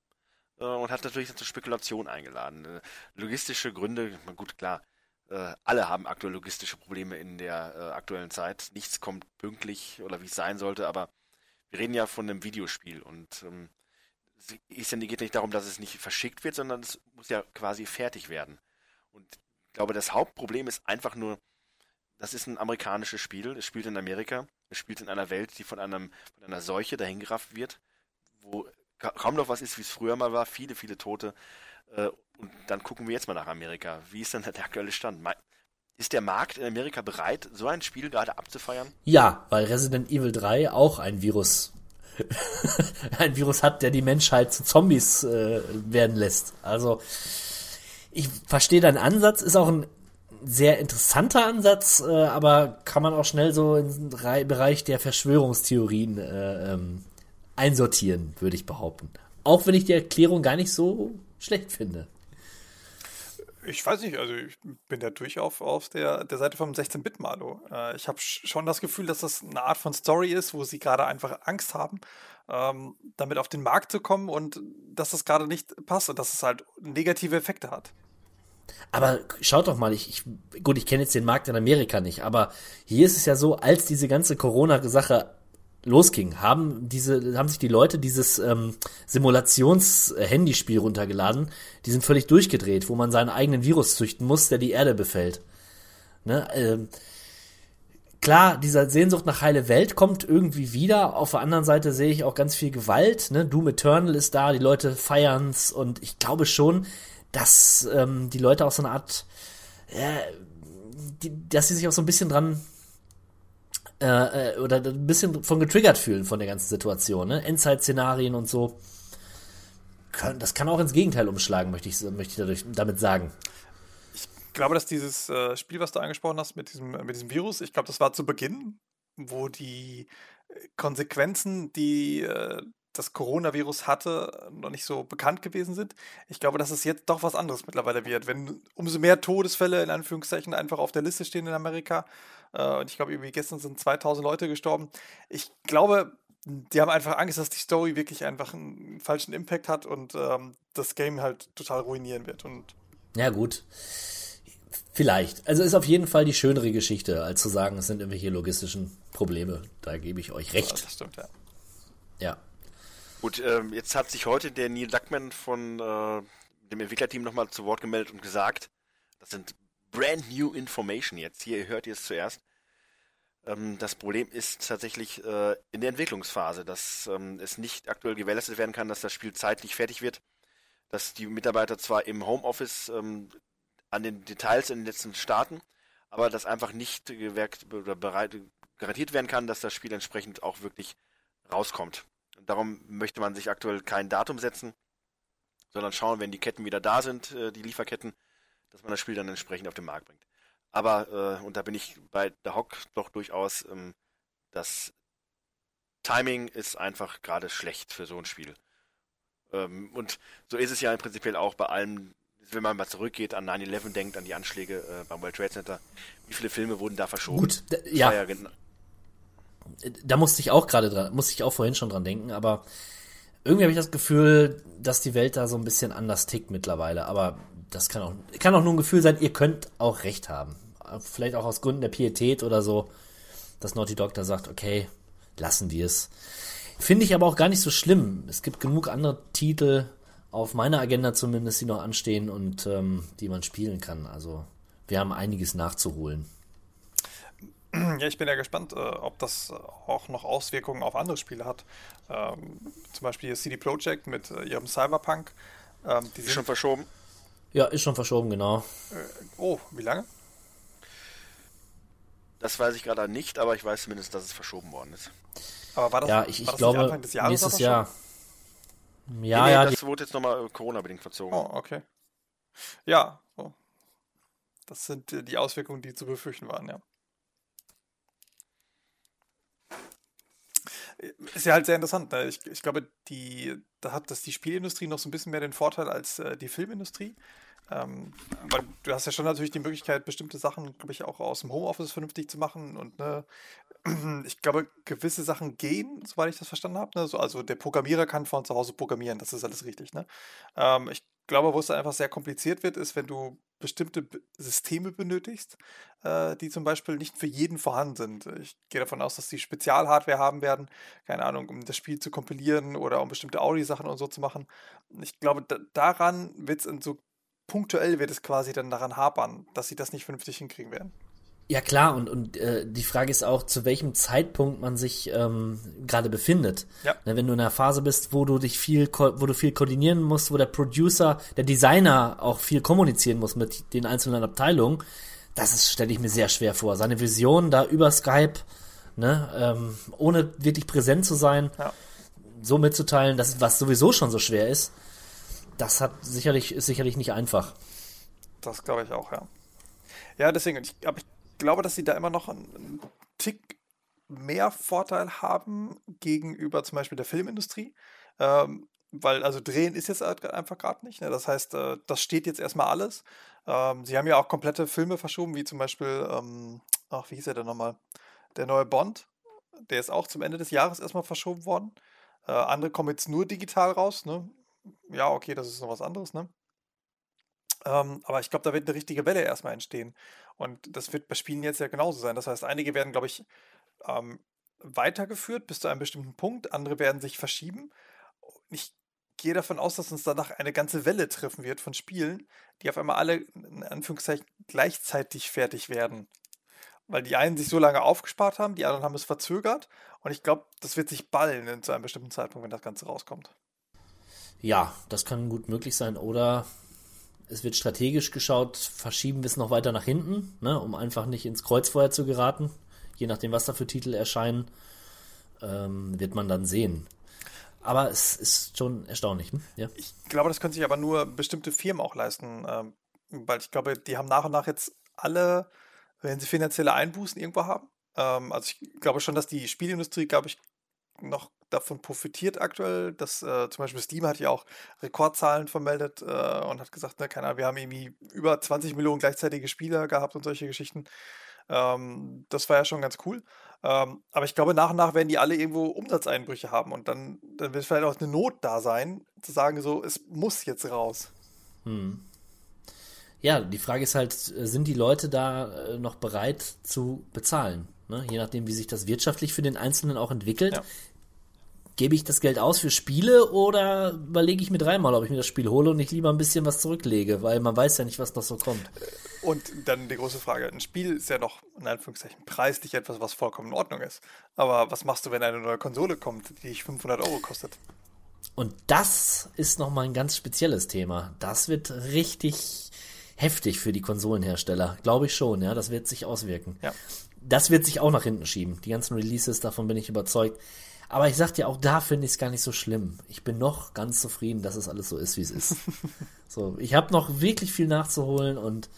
äh, und hat natürlich zur Spekulation eingeladen. Äh, logistische Gründe, gut, klar, äh, alle haben aktuell logistische Probleme in der äh, aktuellen Zeit. Nichts kommt pünktlich oder wie es sein sollte, aber wir reden ja von einem Videospiel und ähm, es geht nicht darum, dass es nicht verschickt wird, sondern es muss ja quasi fertig werden. Und ich glaube, das Hauptproblem ist einfach nur, das ist ein amerikanisches Spiel, es spielt in Amerika, es spielt in einer Welt, die von, einem, von einer Seuche dahingerafft wird, wo ka kaum noch was ist, wie es früher mal war, viele, viele Tote. Äh, und dann gucken wir jetzt mal nach Amerika. Wie ist denn der aktuelle Stand? Ist der Markt in Amerika bereit, so ein Spiel gerade abzufeiern? ja, weil Resident Evil 3 auch ein Virus ein Virus hat, der die Menschheit zu Zombies äh, werden lässt. Also ich verstehe deinen Ansatz, ist auch ein sehr interessanter Ansatz, äh, aber kann man auch schnell so im Rei- Bereich der Verschwörungstheorien äh, ähm, einsortieren, würde ich behaupten. Auch wenn ich die Erklärung gar nicht so schlecht finde. Ich weiß nicht, also ich bin da durchaus auf der, der Seite vom 16-Bit-Malo. Äh, ich habe schon das Gefühl, dass das eine Art von Story ist, wo sie gerade einfach Angst haben, ähm, damit auf den Markt zu kommen und dass das gerade nicht passt und dass es halt negative Effekte hat. Aber schaut doch mal, ich, ich gut, ich kenne jetzt den Markt in Amerika nicht, aber hier ist es ja so, als diese ganze Corona-Sache losging, haben diese, haben sich die Leute dieses ähm, Simulations-Handyspiel runtergeladen. Die sind völlig durchgedreht, wo man seinen eigenen Virus züchten muss, der die Erde befällt. Ne? Ähm, klar, dieser Sehnsucht nach heile Welt kommt irgendwie wieder. Auf der anderen Seite sehe ich auch ganz viel Gewalt. Ne? Doom Eternal ist da, die Leute feiern's und ich glaube schon, dass ähm, die Leute auch so eine Art, äh, die, dass sie sich auch so ein bisschen dran äh, äh, oder ein bisschen von getriggert fühlen von der ganzen Situation, ne? Endzeit-Szenarien und so. Das kann auch ins Gegenteil umschlagen, möchte ich, möchte ich dadurch, damit sagen. Ich glaube, dass dieses äh, Spiel, was du angesprochen hast mit diesem, mit diesem Virus, ich glaube, das war zu Beginn, wo die Konsequenzen, die äh, das Coronavirus hatte, noch nicht so bekannt gewesen sind. Ich glaube, dass es jetzt doch was anderes mittlerweile wird. Wenn umso mehr Todesfälle in Anführungszeichen einfach auf der Liste stehen in Amerika, äh, und ich glaube, irgendwie gestern sind 2000 Leute gestorben. Ich glaube, die haben einfach Angst, dass die Story wirklich einfach einen falschen Impact hat und ähm, das Game halt total ruinieren wird. Und ja, gut. Vielleicht. Also ist auf jeden Fall die schönere Geschichte, als zu sagen, es sind irgendwelche logistischen Probleme. Da gebe ich euch recht. Ja, das stimmt, ja. Ja. Gut, ähm, jetzt hat sich heute der Neil Duckman von äh, dem Entwicklerteam nochmal zu Wort gemeldet und gesagt, das sind brand new information jetzt. Hier hört ihr es zuerst. Ähm, das Problem ist tatsächlich äh, in der Entwicklungsphase, dass ähm, es nicht aktuell gewährleistet werden kann, dass das Spiel zeitlich fertig wird, dass die Mitarbeiter zwar im Homeoffice ähm, an den Details in den letzten starten, aber dass einfach nicht gewerkt oder bereit, garantiert werden kann, dass das Spiel entsprechend auch wirklich rauskommt. Darum möchte man sich aktuell kein Datum setzen, sondern schauen, wenn die Ketten wieder da sind, äh, die Lieferketten, dass man das Spiel dann entsprechend auf den Markt bringt. Aber, äh, und da bin ich bei der Hock doch durchaus, ähm, das Timing ist einfach gerade schlecht für so ein Spiel. Ähm, und so ist es ja im Prinzip auch bei allem, wenn man mal zurückgeht, an 9-11 denkt, an die Anschläge äh, beim World Trade Center. Wie viele Filme wurden da verschoben? Gut, ja. ja da musste ich auch gerade dran, musste ich auch vorhin schon dran denken, aber irgendwie habe ich das Gefühl, dass die Welt da so ein bisschen anders tickt mittlerweile. Aber das kann auch, kann auch nur ein Gefühl sein, ihr könnt auch recht haben. Vielleicht auch aus Gründen der Pietät oder so, dass Naughty Dog da sagt, okay, lassen wir es. Finde ich aber auch gar nicht so schlimm. Es gibt genug andere Titel, auf meiner Agenda zumindest, die noch anstehen und ähm, die man spielen kann. Also wir haben einiges nachzuholen. Ja, ich bin ja gespannt, äh, ob das auch noch Auswirkungen auf andere Spiele hat. Ähm, zum Beispiel CD Projekt mit äh, ihrem Cyberpunk. Ähm, die ist schon verschoben. Ja, ist schon verschoben, genau. Äh, oh, wie lange? Das weiß ich gerade nicht, aber ich weiß zumindest, dass es verschoben worden ist. Aber war das, ja, ich, ich glaube, nächstes Jahr. Ja, nee, ja. Das wurde jetzt nochmal Corona-bedingt verzogen. Oh, okay. Ja, oh. das sind die Auswirkungen, die zu befürchten waren, ja. Ist ja halt sehr interessant. Ne? Ich, ich glaube, die, da hat das die Spielindustrie noch so ein bisschen mehr den Vorteil als äh, die Filmindustrie. Ähm, weil du hast ja schon natürlich die Möglichkeit, bestimmte Sachen, glaube ich, auch aus dem Homeoffice vernünftig zu machen. Und ne, ich glaube, gewisse Sachen gehen, soweit ich das verstanden habe. Ne? So, also der Programmierer kann von zu Hause programmieren, das ist alles richtig. Ne? Ähm, ich glaube, wo es einfach sehr kompliziert wird, ist, wenn du bestimmte Systeme benötigst, äh, die zum Beispiel nicht für jeden vorhanden sind. Ich gehe davon aus, dass die Spezialhardware haben werden, keine Ahnung, um das Spiel zu kompilieren oder um bestimmte Audi-Sachen und so zu machen. Ich glaube, da, daran wird es so punktuell wird es quasi dann daran hapern, dass sie das nicht vernünftig hinkriegen werden. Ja klar, und, und äh, die Frage ist auch, zu welchem Zeitpunkt man sich ähm, gerade befindet. Ja. Ne, wenn du in einer Phase bist, wo du dich viel, wo du viel koordinieren musst, wo der Producer, der Designer auch viel kommunizieren muss mit den einzelnen Abteilungen, das stelle ich mir sehr schwer vor. Seine Vision da über Skype, ne, ähm, ohne wirklich präsent zu sein, ja. so mitzuteilen, dass was sowieso schon so schwer ist, das hat sicherlich, ist sicherlich nicht einfach. Das glaube ich auch, ja. Ja, deswegen, ich, aber ich glaube, dass sie da immer noch einen Tick mehr Vorteil haben gegenüber zum Beispiel der Filmindustrie. Ähm, weil, also drehen ist jetzt halt einfach gerade nicht. Ne? Das heißt, äh, das steht jetzt erstmal alles. Ähm, sie haben ja auch komplette Filme verschoben, wie zum Beispiel, ähm, ach, wie hieß er denn nochmal? Der neue Bond. Der ist auch zum Ende des Jahres erstmal verschoben worden. Äh, andere kommen jetzt nur digital raus. Ne? Ja, okay, das ist noch was anderes. Ne? Ähm, aber ich glaube, da wird eine richtige Welle erstmal entstehen. Und das wird bei Spielen jetzt ja genauso sein. Das heißt, einige werden, glaube ich, ähm, weitergeführt bis zu einem bestimmten Punkt, andere werden sich verschieben. Ich gehe davon aus, dass uns danach eine ganze Welle treffen wird von Spielen, die auf einmal alle in Anführungszeichen gleichzeitig fertig werden. Weil die einen sich so lange aufgespart haben, die anderen haben es verzögert. Und ich glaube, das wird sich ballen zu einem bestimmten Zeitpunkt, wenn das Ganze rauskommt. Ja, das kann gut möglich sein. Oder es wird strategisch geschaut, verschieben wir es noch weiter nach hinten, ne, um einfach nicht ins Kreuzfeuer zu geraten. Je nachdem, was da für Titel erscheinen, ähm, wird man dann sehen. Aber es ist schon erstaunlich. Hm? Ja. Ich glaube, das können sich aber nur bestimmte Firmen auch leisten, ähm, weil ich glaube, die haben nach und nach jetzt alle, wenn sie finanzielle Einbußen irgendwo haben. Ähm, also ich glaube schon, dass die Spielindustrie, glaube ich, noch davon profitiert aktuell, dass äh, zum Beispiel Steam hat ja auch Rekordzahlen vermeldet äh, und hat gesagt, ne, keine Ahnung, wir haben irgendwie über 20 Millionen gleichzeitige Spieler gehabt und solche Geschichten. Ähm, das war ja schon ganz cool. Ähm, aber ich glaube, nach und nach werden die alle irgendwo Umsatzeinbrüche haben und dann, dann wird vielleicht auch eine Not da sein, zu sagen, so, es muss jetzt raus. Hm. Ja, die Frage ist halt, sind die Leute da äh, noch bereit zu bezahlen? Ne? Je nachdem, wie sich das wirtschaftlich für den Einzelnen auch entwickelt, ja gebe ich das Geld aus für Spiele oder überlege ich mir dreimal, ob ich mir das Spiel hole und nicht lieber ein bisschen was zurücklege, weil man weiß ja nicht, was noch so kommt. Und dann die große Frage, ein Spiel ist ja noch in Anführungszeichen preislich etwas, was vollkommen in Ordnung ist. Aber was machst du, wenn eine neue Konsole kommt, die dich 500 Euro kostet? Und das ist nochmal ein ganz spezielles Thema. Das wird richtig heftig für die Konsolenhersteller. Glaube ich schon, ja. Das wird sich auswirken. Ja. Das wird sich auch nach hinten schieben. Die ganzen Releases, davon bin ich überzeugt. Aber ich sag dir, auch da finde ich es gar nicht so schlimm. Ich bin noch ganz zufrieden, dass es alles so ist, wie es ist. so, ich habe noch wirklich viel nachzuholen und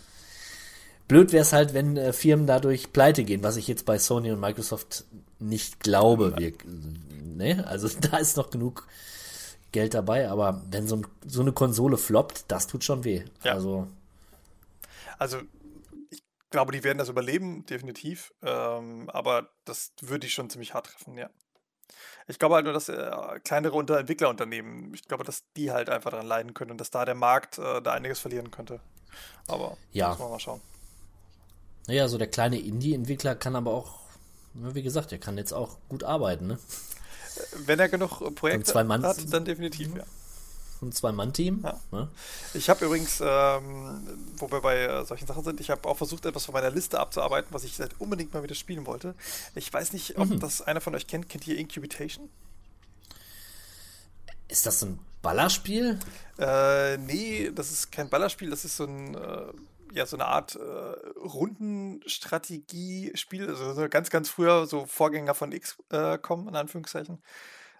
blöd wäre es halt, wenn äh, Firmen dadurch pleite gehen, was ich jetzt bei Sony und Microsoft nicht glaube. Wir, ne? Also da ist noch genug Geld dabei, aber wenn so, ein, so eine Konsole floppt, das tut schon weh. Ja. Also, also ich glaube, die werden das überleben, definitiv. Ähm, aber das würde ich schon ziemlich hart treffen, ja. Ich glaube halt nur, dass äh, kleinere Unter Entwicklerunternehmen, ich glaube, dass die halt einfach daran leiden können und dass da der Markt äh, da einiges verlieren könnte. Aber ja. muss man mal schauen. Naja, so der kleine Indie-Entwickler kann aber auch, wie gesagt, der kann jetzt auch gut arbeiten, ne? Wenn er genug Projekte hat, dann definitiv, ja ein Zwei-Mann-Team. Ja. Ne? Ich habe übrigens, ähm, wo wir bei äh, solchen Sachen sind, ich habe auch versucht, etwas von meiner Liste abzuarbeiten, was ich seit unbedingt mal wieder spielen wollte. Ich weiß nicht, ob mhm. das einer von euch kennt. Kennt ihr Incubitation? Ist das ein Ballerspiel? Äh, nee, das ist kein Ballerspiel, das ist so ein. Äh, ja, so eine Art äh, Rundenstrategiespiel, also so ganz, ganz früher so Vorgänger von XCOM, in Anführungszeichen.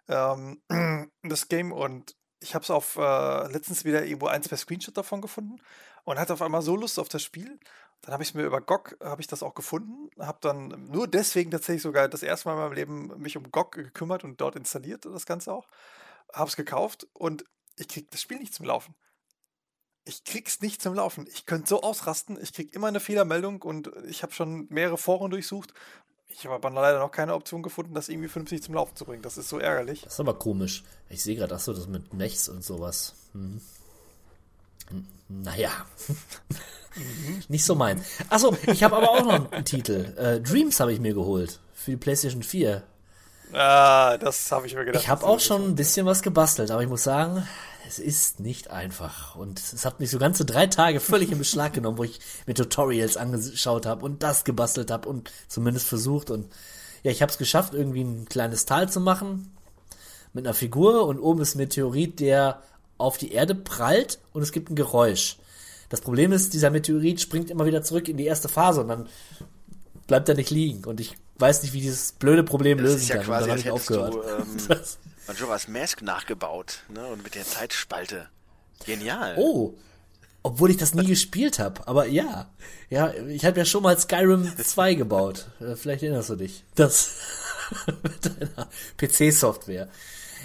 Ähm, das Game und ich habe es auf äh, letztens wieder irgendwo ein, zwei Screenshots davon gefunden und hatte auf einmal so Lust auf das Spiel. Dann habe ich mir über GOG habe ich das auch gefunden, habe dann nur deswegen tatsächlich sogar das erste Mal in meinem Leben mich um GOG gekümmert und dort installiert das Ganze auch. Habe es gekauft und ich kriege das Spiel nicht zum Laufen. Ich krieg's nicht zum Laufen. Ich könnte so ausrasten. Ich krieg immer eine Fehlermeldung und ich habe schon mehrere Foren durchsucht, ich habe aber leider noch keine Option gefunden, das irgendwie 50 zum Laufen zu bringen. Das ist so ärgerlich. Das ist aber komisch. Ich sehe gerade, achso, das mit Mechs und sowas. Hm. Naja. Nicht so mein. Achso, ich habe aber auch noch einen Titel. Äh, Dreams habe ich mir geholt. Für die PlayStation 4. Ah, das habe ich mir gedacht. Ich habe auch schon ein bisschen was gebastelt, aber ich muss sagen, es ist nicht einfach. Und es hat mich so ganze drei Tage völlig in Beschlag genommen, wo ich mir Tutorials angeschaut habe und das gebastelt habe und zumindest versucht. Und ja, ich habe es geschafft, irgendwie ein kleines Tal zu machen mit einer Figur und oben ist ein Meteorit, der auf die Erde prallt und es gibt ein Geräusch. Das Problem ist, dieser Meteorit springt immer wieder zurück in die erste Phase und dann bleibt er nicht liegen. Und ich weiß nicht, wie dieses blöde Problem das lösen ist ja kann. Quasi, und dann habe ich aufgehört. Du, ähm, Majora's Mask nachgebaut, ne? Und mit der Zeitspalte. Genial. Oh. Obwohl ich das nie gespielt habe, aber ja. Ja, ich habe ja schon mal Skyrim 2 gebaut. Äh, vielleicht erinnerst du dich. Das mit deiner PC-Software.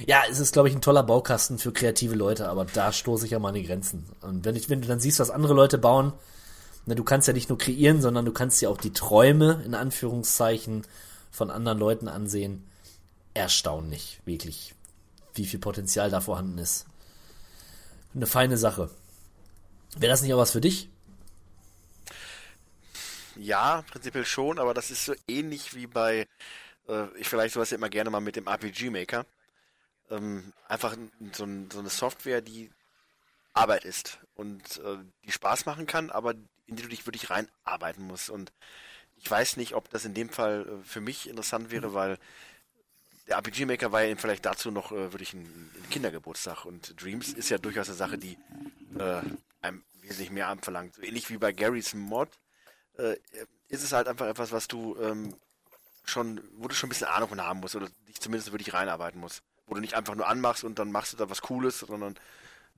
Ja, es ist, glaube ich, ein toller Baukasten für kreative Leute, aber da stoße ich ja mal an die Grenzen. Und wenn, ich, wenn du dann siehst, was andere Leute bauen, na, du kannst ja nicht nur kreieren, sondern du kannst ja auch die Träume, in Anführungszeichen, von anderen Leuten ansehen. Erstaunlich, wirklich, wie viel Potenzial da vorhanden ist. Eine feine Sache. Wäre das nicht auch was für dich? Ja, prinzipiell schon, aber das ist so ähnlich wie bei, äh, ich vielleicht sowas ja immer gerne mal mit dem RPG Maker. Ähm, einfach so, ein, so, eine Software, die Arbeit ist und äh, die Spaß machen kann, aber in die du dich wirklich reinarbeiten musst. Und ich weiß nicht, ob das in dem Fall äh, für mich interessant wäre, weil der RPG Maker war ja eben vielleicht dazu noch äh, wirklich ein, ein, Kindergeburtstag und Dreams ist ja durchaus eine Sache, die äh, einem wesentlich mehr anverlangt. So ähnlich wie bei Garys Mod äh, ist es halt einfach etwas, was du ähm, schon, wo du schon ein bisschen Ahnung von haben musst oder dich zumindest wirklich reinarbeiten musst. Wo du nicht einfach nur anmachst und dann machst du da was Cooles, sondern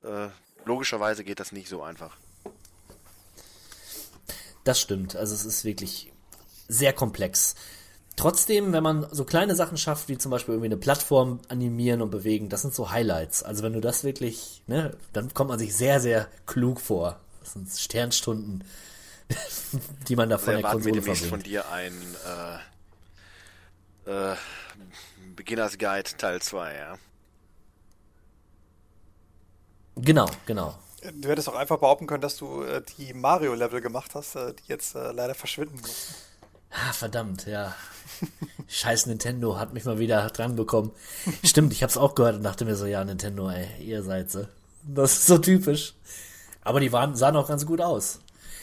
äh, logischerweise geht das nicht so einfach. Das stimmt. Also es ist wirklich sehr komplex. Trotzdem, wenn man so kleine Sachen schafft, wie zum Beispiel irgendwie eine Plattform animieren und bewegen, das sind so Highlights. Also wenn du das wirklich, ne, dann kommt man sich sehr, sehr klug vor. Das sind Sternstunden, die man da von also der Konsole verbringt. von dir ein äh, äh, Beginners Guide Teil 2, ja. Genau, genau. Du hättest auch einfach behaupten können, dass du äh, die Mario-Level gemacht hast, äh, die jetzt äh, leider verschwinden mussten. Ah, verdammt, ja. Scheiß Nintendo hat mich mal wieder dran bekommen. Stimmt, ich hab's auch gehört und dachte mir so, ja, Nintendo, ey, ihr seid so. Das ist so typisch. Aber die waren, sahen auch ganz gut aus.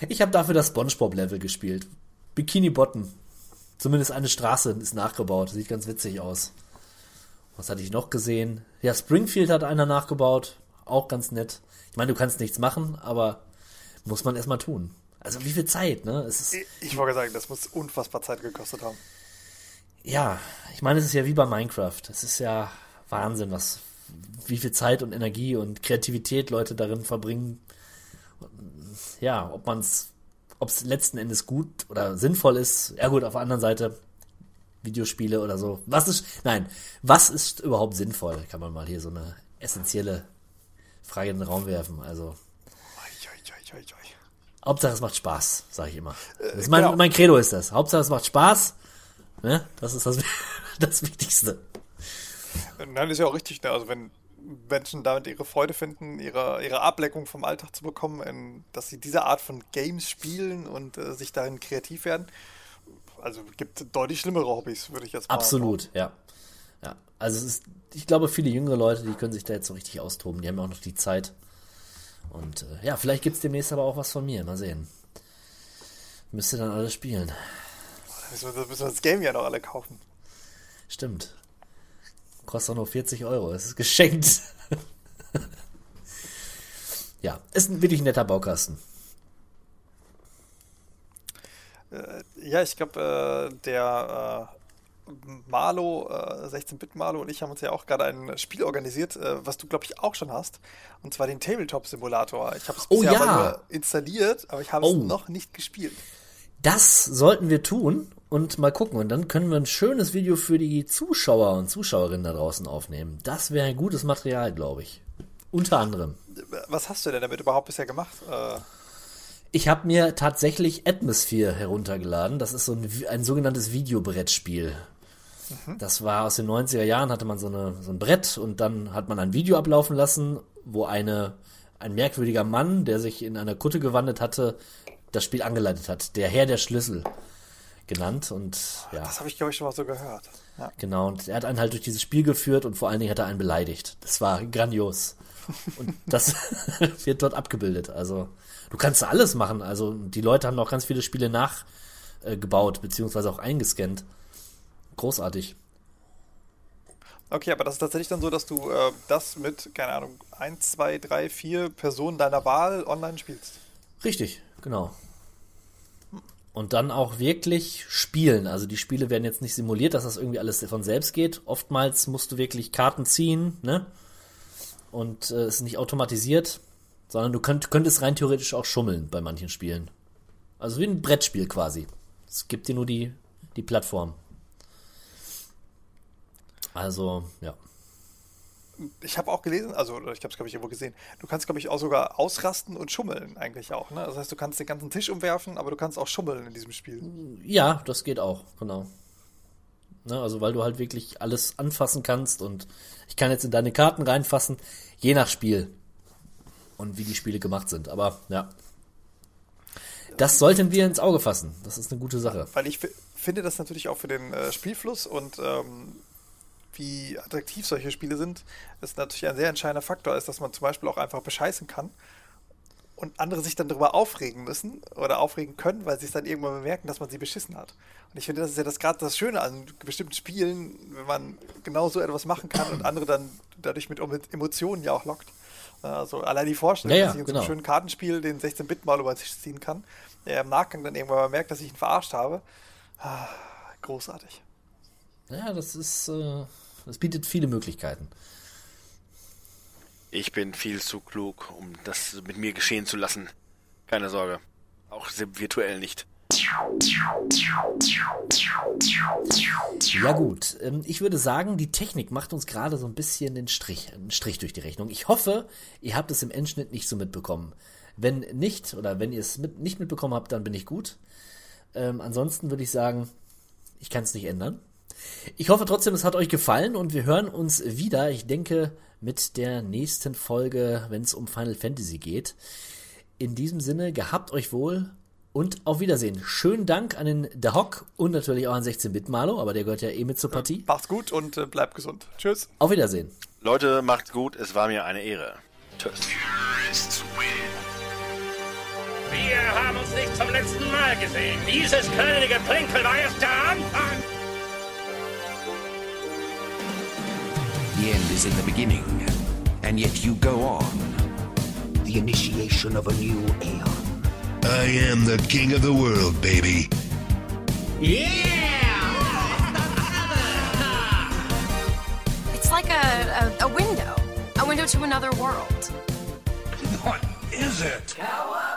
Ich habe dafür das SpongeBob-Level gespielt. Bikini Bottom. Zumindest eine Straße ist nachgebaut. Sieht ganz witzig aus. Was hatte ich noch gesehen? Ja, Springfield hat einer nachgebaut. Auch ganz nett. Ich meine, du kannst nichts machen, aber muss man erstmal tun. Also wie viel Zeit, ne? Ist, ich, ich wollte sagen, das muss unfassbar Zeit gekostet haben. Ja, ich meine, es ist ja wie bei Minecraft. Es ist ja Wahnsinn, was, wie viel Zeit und Energie und Kreativität Leute darin verbringen. Ja, ob man es, ob es letzten Endes gut oder sinnvoll ist. Ja gut, auf der anderen Seite Videospiele oder so. Was ist, nein, was ist überhaupt sinnvoll? Kann man mal hier so eine essentielle Frage in den Raum werfen. Also. Hauptsache es macht Spaß, sage ich immer. Äh, mein, genau. mein Credo ist das. Hauptsache es macht Spaß. Ne? Das ist das, das Wichtigste. Nein, ist ja auch richtig. Ne? Also wenn Menschen damit ihre Freude finden, ihre, ihre Ableckung vom Alltag zu bekommen, in, dass sie diese Art von Games spielen und äh, sich darin kreativ werden. Also gibt deutlich schlimmere Hobbys, würde ich jetzt mal Absolut, sagen. ja. Ja, also ist, ich glaube, viele jüngere Leute, die können sich da jetzt so richtig austoben. Die haben ja auch noch die Zeit. Und äh, ja, vielleicht gibt es demnächst aber auch was von mir. Mal sehen. Müsste dann alles spielen. Da müssen, wir, müssen wir das Game ja noch alle kaufen. Stimmt. Kostet auch nur 40 Euro. Es ist geschenkt. ja, ist ein wirklich netter Baukasten. Äh, ja, ich glaube, äh, der äh, Marlo, äh, 16-Bit Marlo und ich haben uns ja auch gerade ein Spiel organisiert, äh, was du, glaube ich, auch schon hast. Und zwar den Tabletop-Simulator. Ich habe es oh, bisher ja. aber nur installiert, aber ich habe es oh. noch nicht gespielt. Das sollten wir tun und mal gucken. Und dann können wir ein schönes Video für die Zuschauer und Zuschauerinnen da draußen aufnehmen. Das wäre ein gutes Material, glaube ich. Unter anderem. Was hast du denn damit überhaupt bisher gemacht? Äh ich habe mir tatsächlich Atmosphere heruntergeladen. Das ist so ein, ein sogenanntes Videobrettspiel. Mhm. Das war aus den 90er Jahren, hatte man so, eine, so ein Brett und dann hat man ein Video ablaufen lassen, wo eine, ein merkwürdiger Mann, der sich in einer Kutte gewandelt hatte, das Spiel angeleitet hat. Der Herr der Schlüssel genannt und ja. Das habe ich, glaube ich, schon mal so gehört. Ja. Genau, und er hat einen halt durch dieses Spiel geführt und vor allen Dingen hat er einen beleidigt. Das war grandios. Und das wird dort abgebildet. Also, du kannst alles machen. Also, die Leute haben auch ganz viele Spiele nachgebaut, beziehungsweise auch eingescannt großartig. Okay, aber das ist tatsächlich dann so, dass du äh, das mit, keine Ahnung, 1, 2, 3, 4 Personen deiner Wahl online spielst. Richtig, genau. Und dann auch wirklich spielen. Also die Spiele werden jetzt nicht simuliert, dass das irgendwie alles von selbst geht. Oftmals musst du wirklich Karten ziehen, ne? Und äh, es ist nicht automatisiert, sondern du könnt, könntest rein theoretisch auch schummeln bei manchen Spielen. Also wie ein Brettspiel quasi. Es gibt dir nur die, die Plattform. Also, ja. Ich habe auch gelesen, also ich habe es, glaube ich, irgendwo gesehen, du kannst, glaube ich, auch sogar ausrasten und schummeln eigentlich auch. Ne? Das heißt, du kannst den ganzen Tisch umwerfen, aber du kannst auch schummeln in diesem Spiel. Ja, das geht auch, genau. Ne, also weil du halt wirklich alles anfassen kannst und ich kann jetzt in deine Karten reinfassen, je nach Spiel und wie die Spiele gemacht sind. Aber ja, das sollten wir ins Auge fassen. Das ist eine gute Sache. Weil ich finde das natürlich auch für den äh, Spielfluss und ähm, wie attraktiv solche Spiele sind, ist natürlich ein sehr entscheidender Faktor, ist, dass man zum Beispiel auch einfach bescheißen kann und andere sich dann darüber aufregen müssen oder aufregen können, weil sie es dann irgendwann bemerken, dass man sie beschissen hat. Und ich finde, das ist ja das gerade das Schöne an bestimmten Spielen, wenn man genau so etwas machen kann und andere dann dadurch mit Emotionen ja auch lockt. Also allein die Vorstellung, Ja, ja, dass ich in so genau. einem schönen Kartenspiel den 16-Bit mal über den Tisch ziehen kann, der im Nachgang dann irgendwann mal merkt, dass ich ihn verarscht habe. Ah, großartig. Ja, das ist, äh, das bietet viele Möglichkeiten. Ich bin viel zu klug, um das mit mir geschehen zu lassen. Keine Sorge. Auch virtuell nicht. Ja gut, ähm, ich würde sagen, die Technik macht uns gerade so ein bisschen den Strich, einen Strich durch die Rechnung. Ich hoffe, ihr habt es im Endschnitt nicht so mitbekommen. Wenn nicht, oder wenn ihr es mit, nicht mitbekommen habt, dann bin ich gut. Ähm, ansonsten würde ich sagen, ich kann es nicht ändern. Ich hoffe trotzdem, es hat euch gefallen und wir hören uns wieder, ich denke, mit der nächsten Folge, wenn es um Final Fantasy geht. In diesem Sinne, gehabt euch wohl und auf Wiedersehen. Schönen Dank an den The Hock und natürlich auch an 16-Bit-Malo, aber der gehört ja eh mit zur Partie. Macht's gut und äh, bleibt gesund. Tschüss. Auf Wiedersehen. Leute, macht's gut. Es war mir eine Ehre. Tschüss. Wir haben uns nicht zum letzten Mal gesehen. Dieses kleine Geplänkel war erst der Anfang. The end is in the beginning, and yet you go on. The initiation of a new aeon. I am the king of the world, baby. Yeah! It's like a, a, a window. A window to another world. What is it? Cowabunga!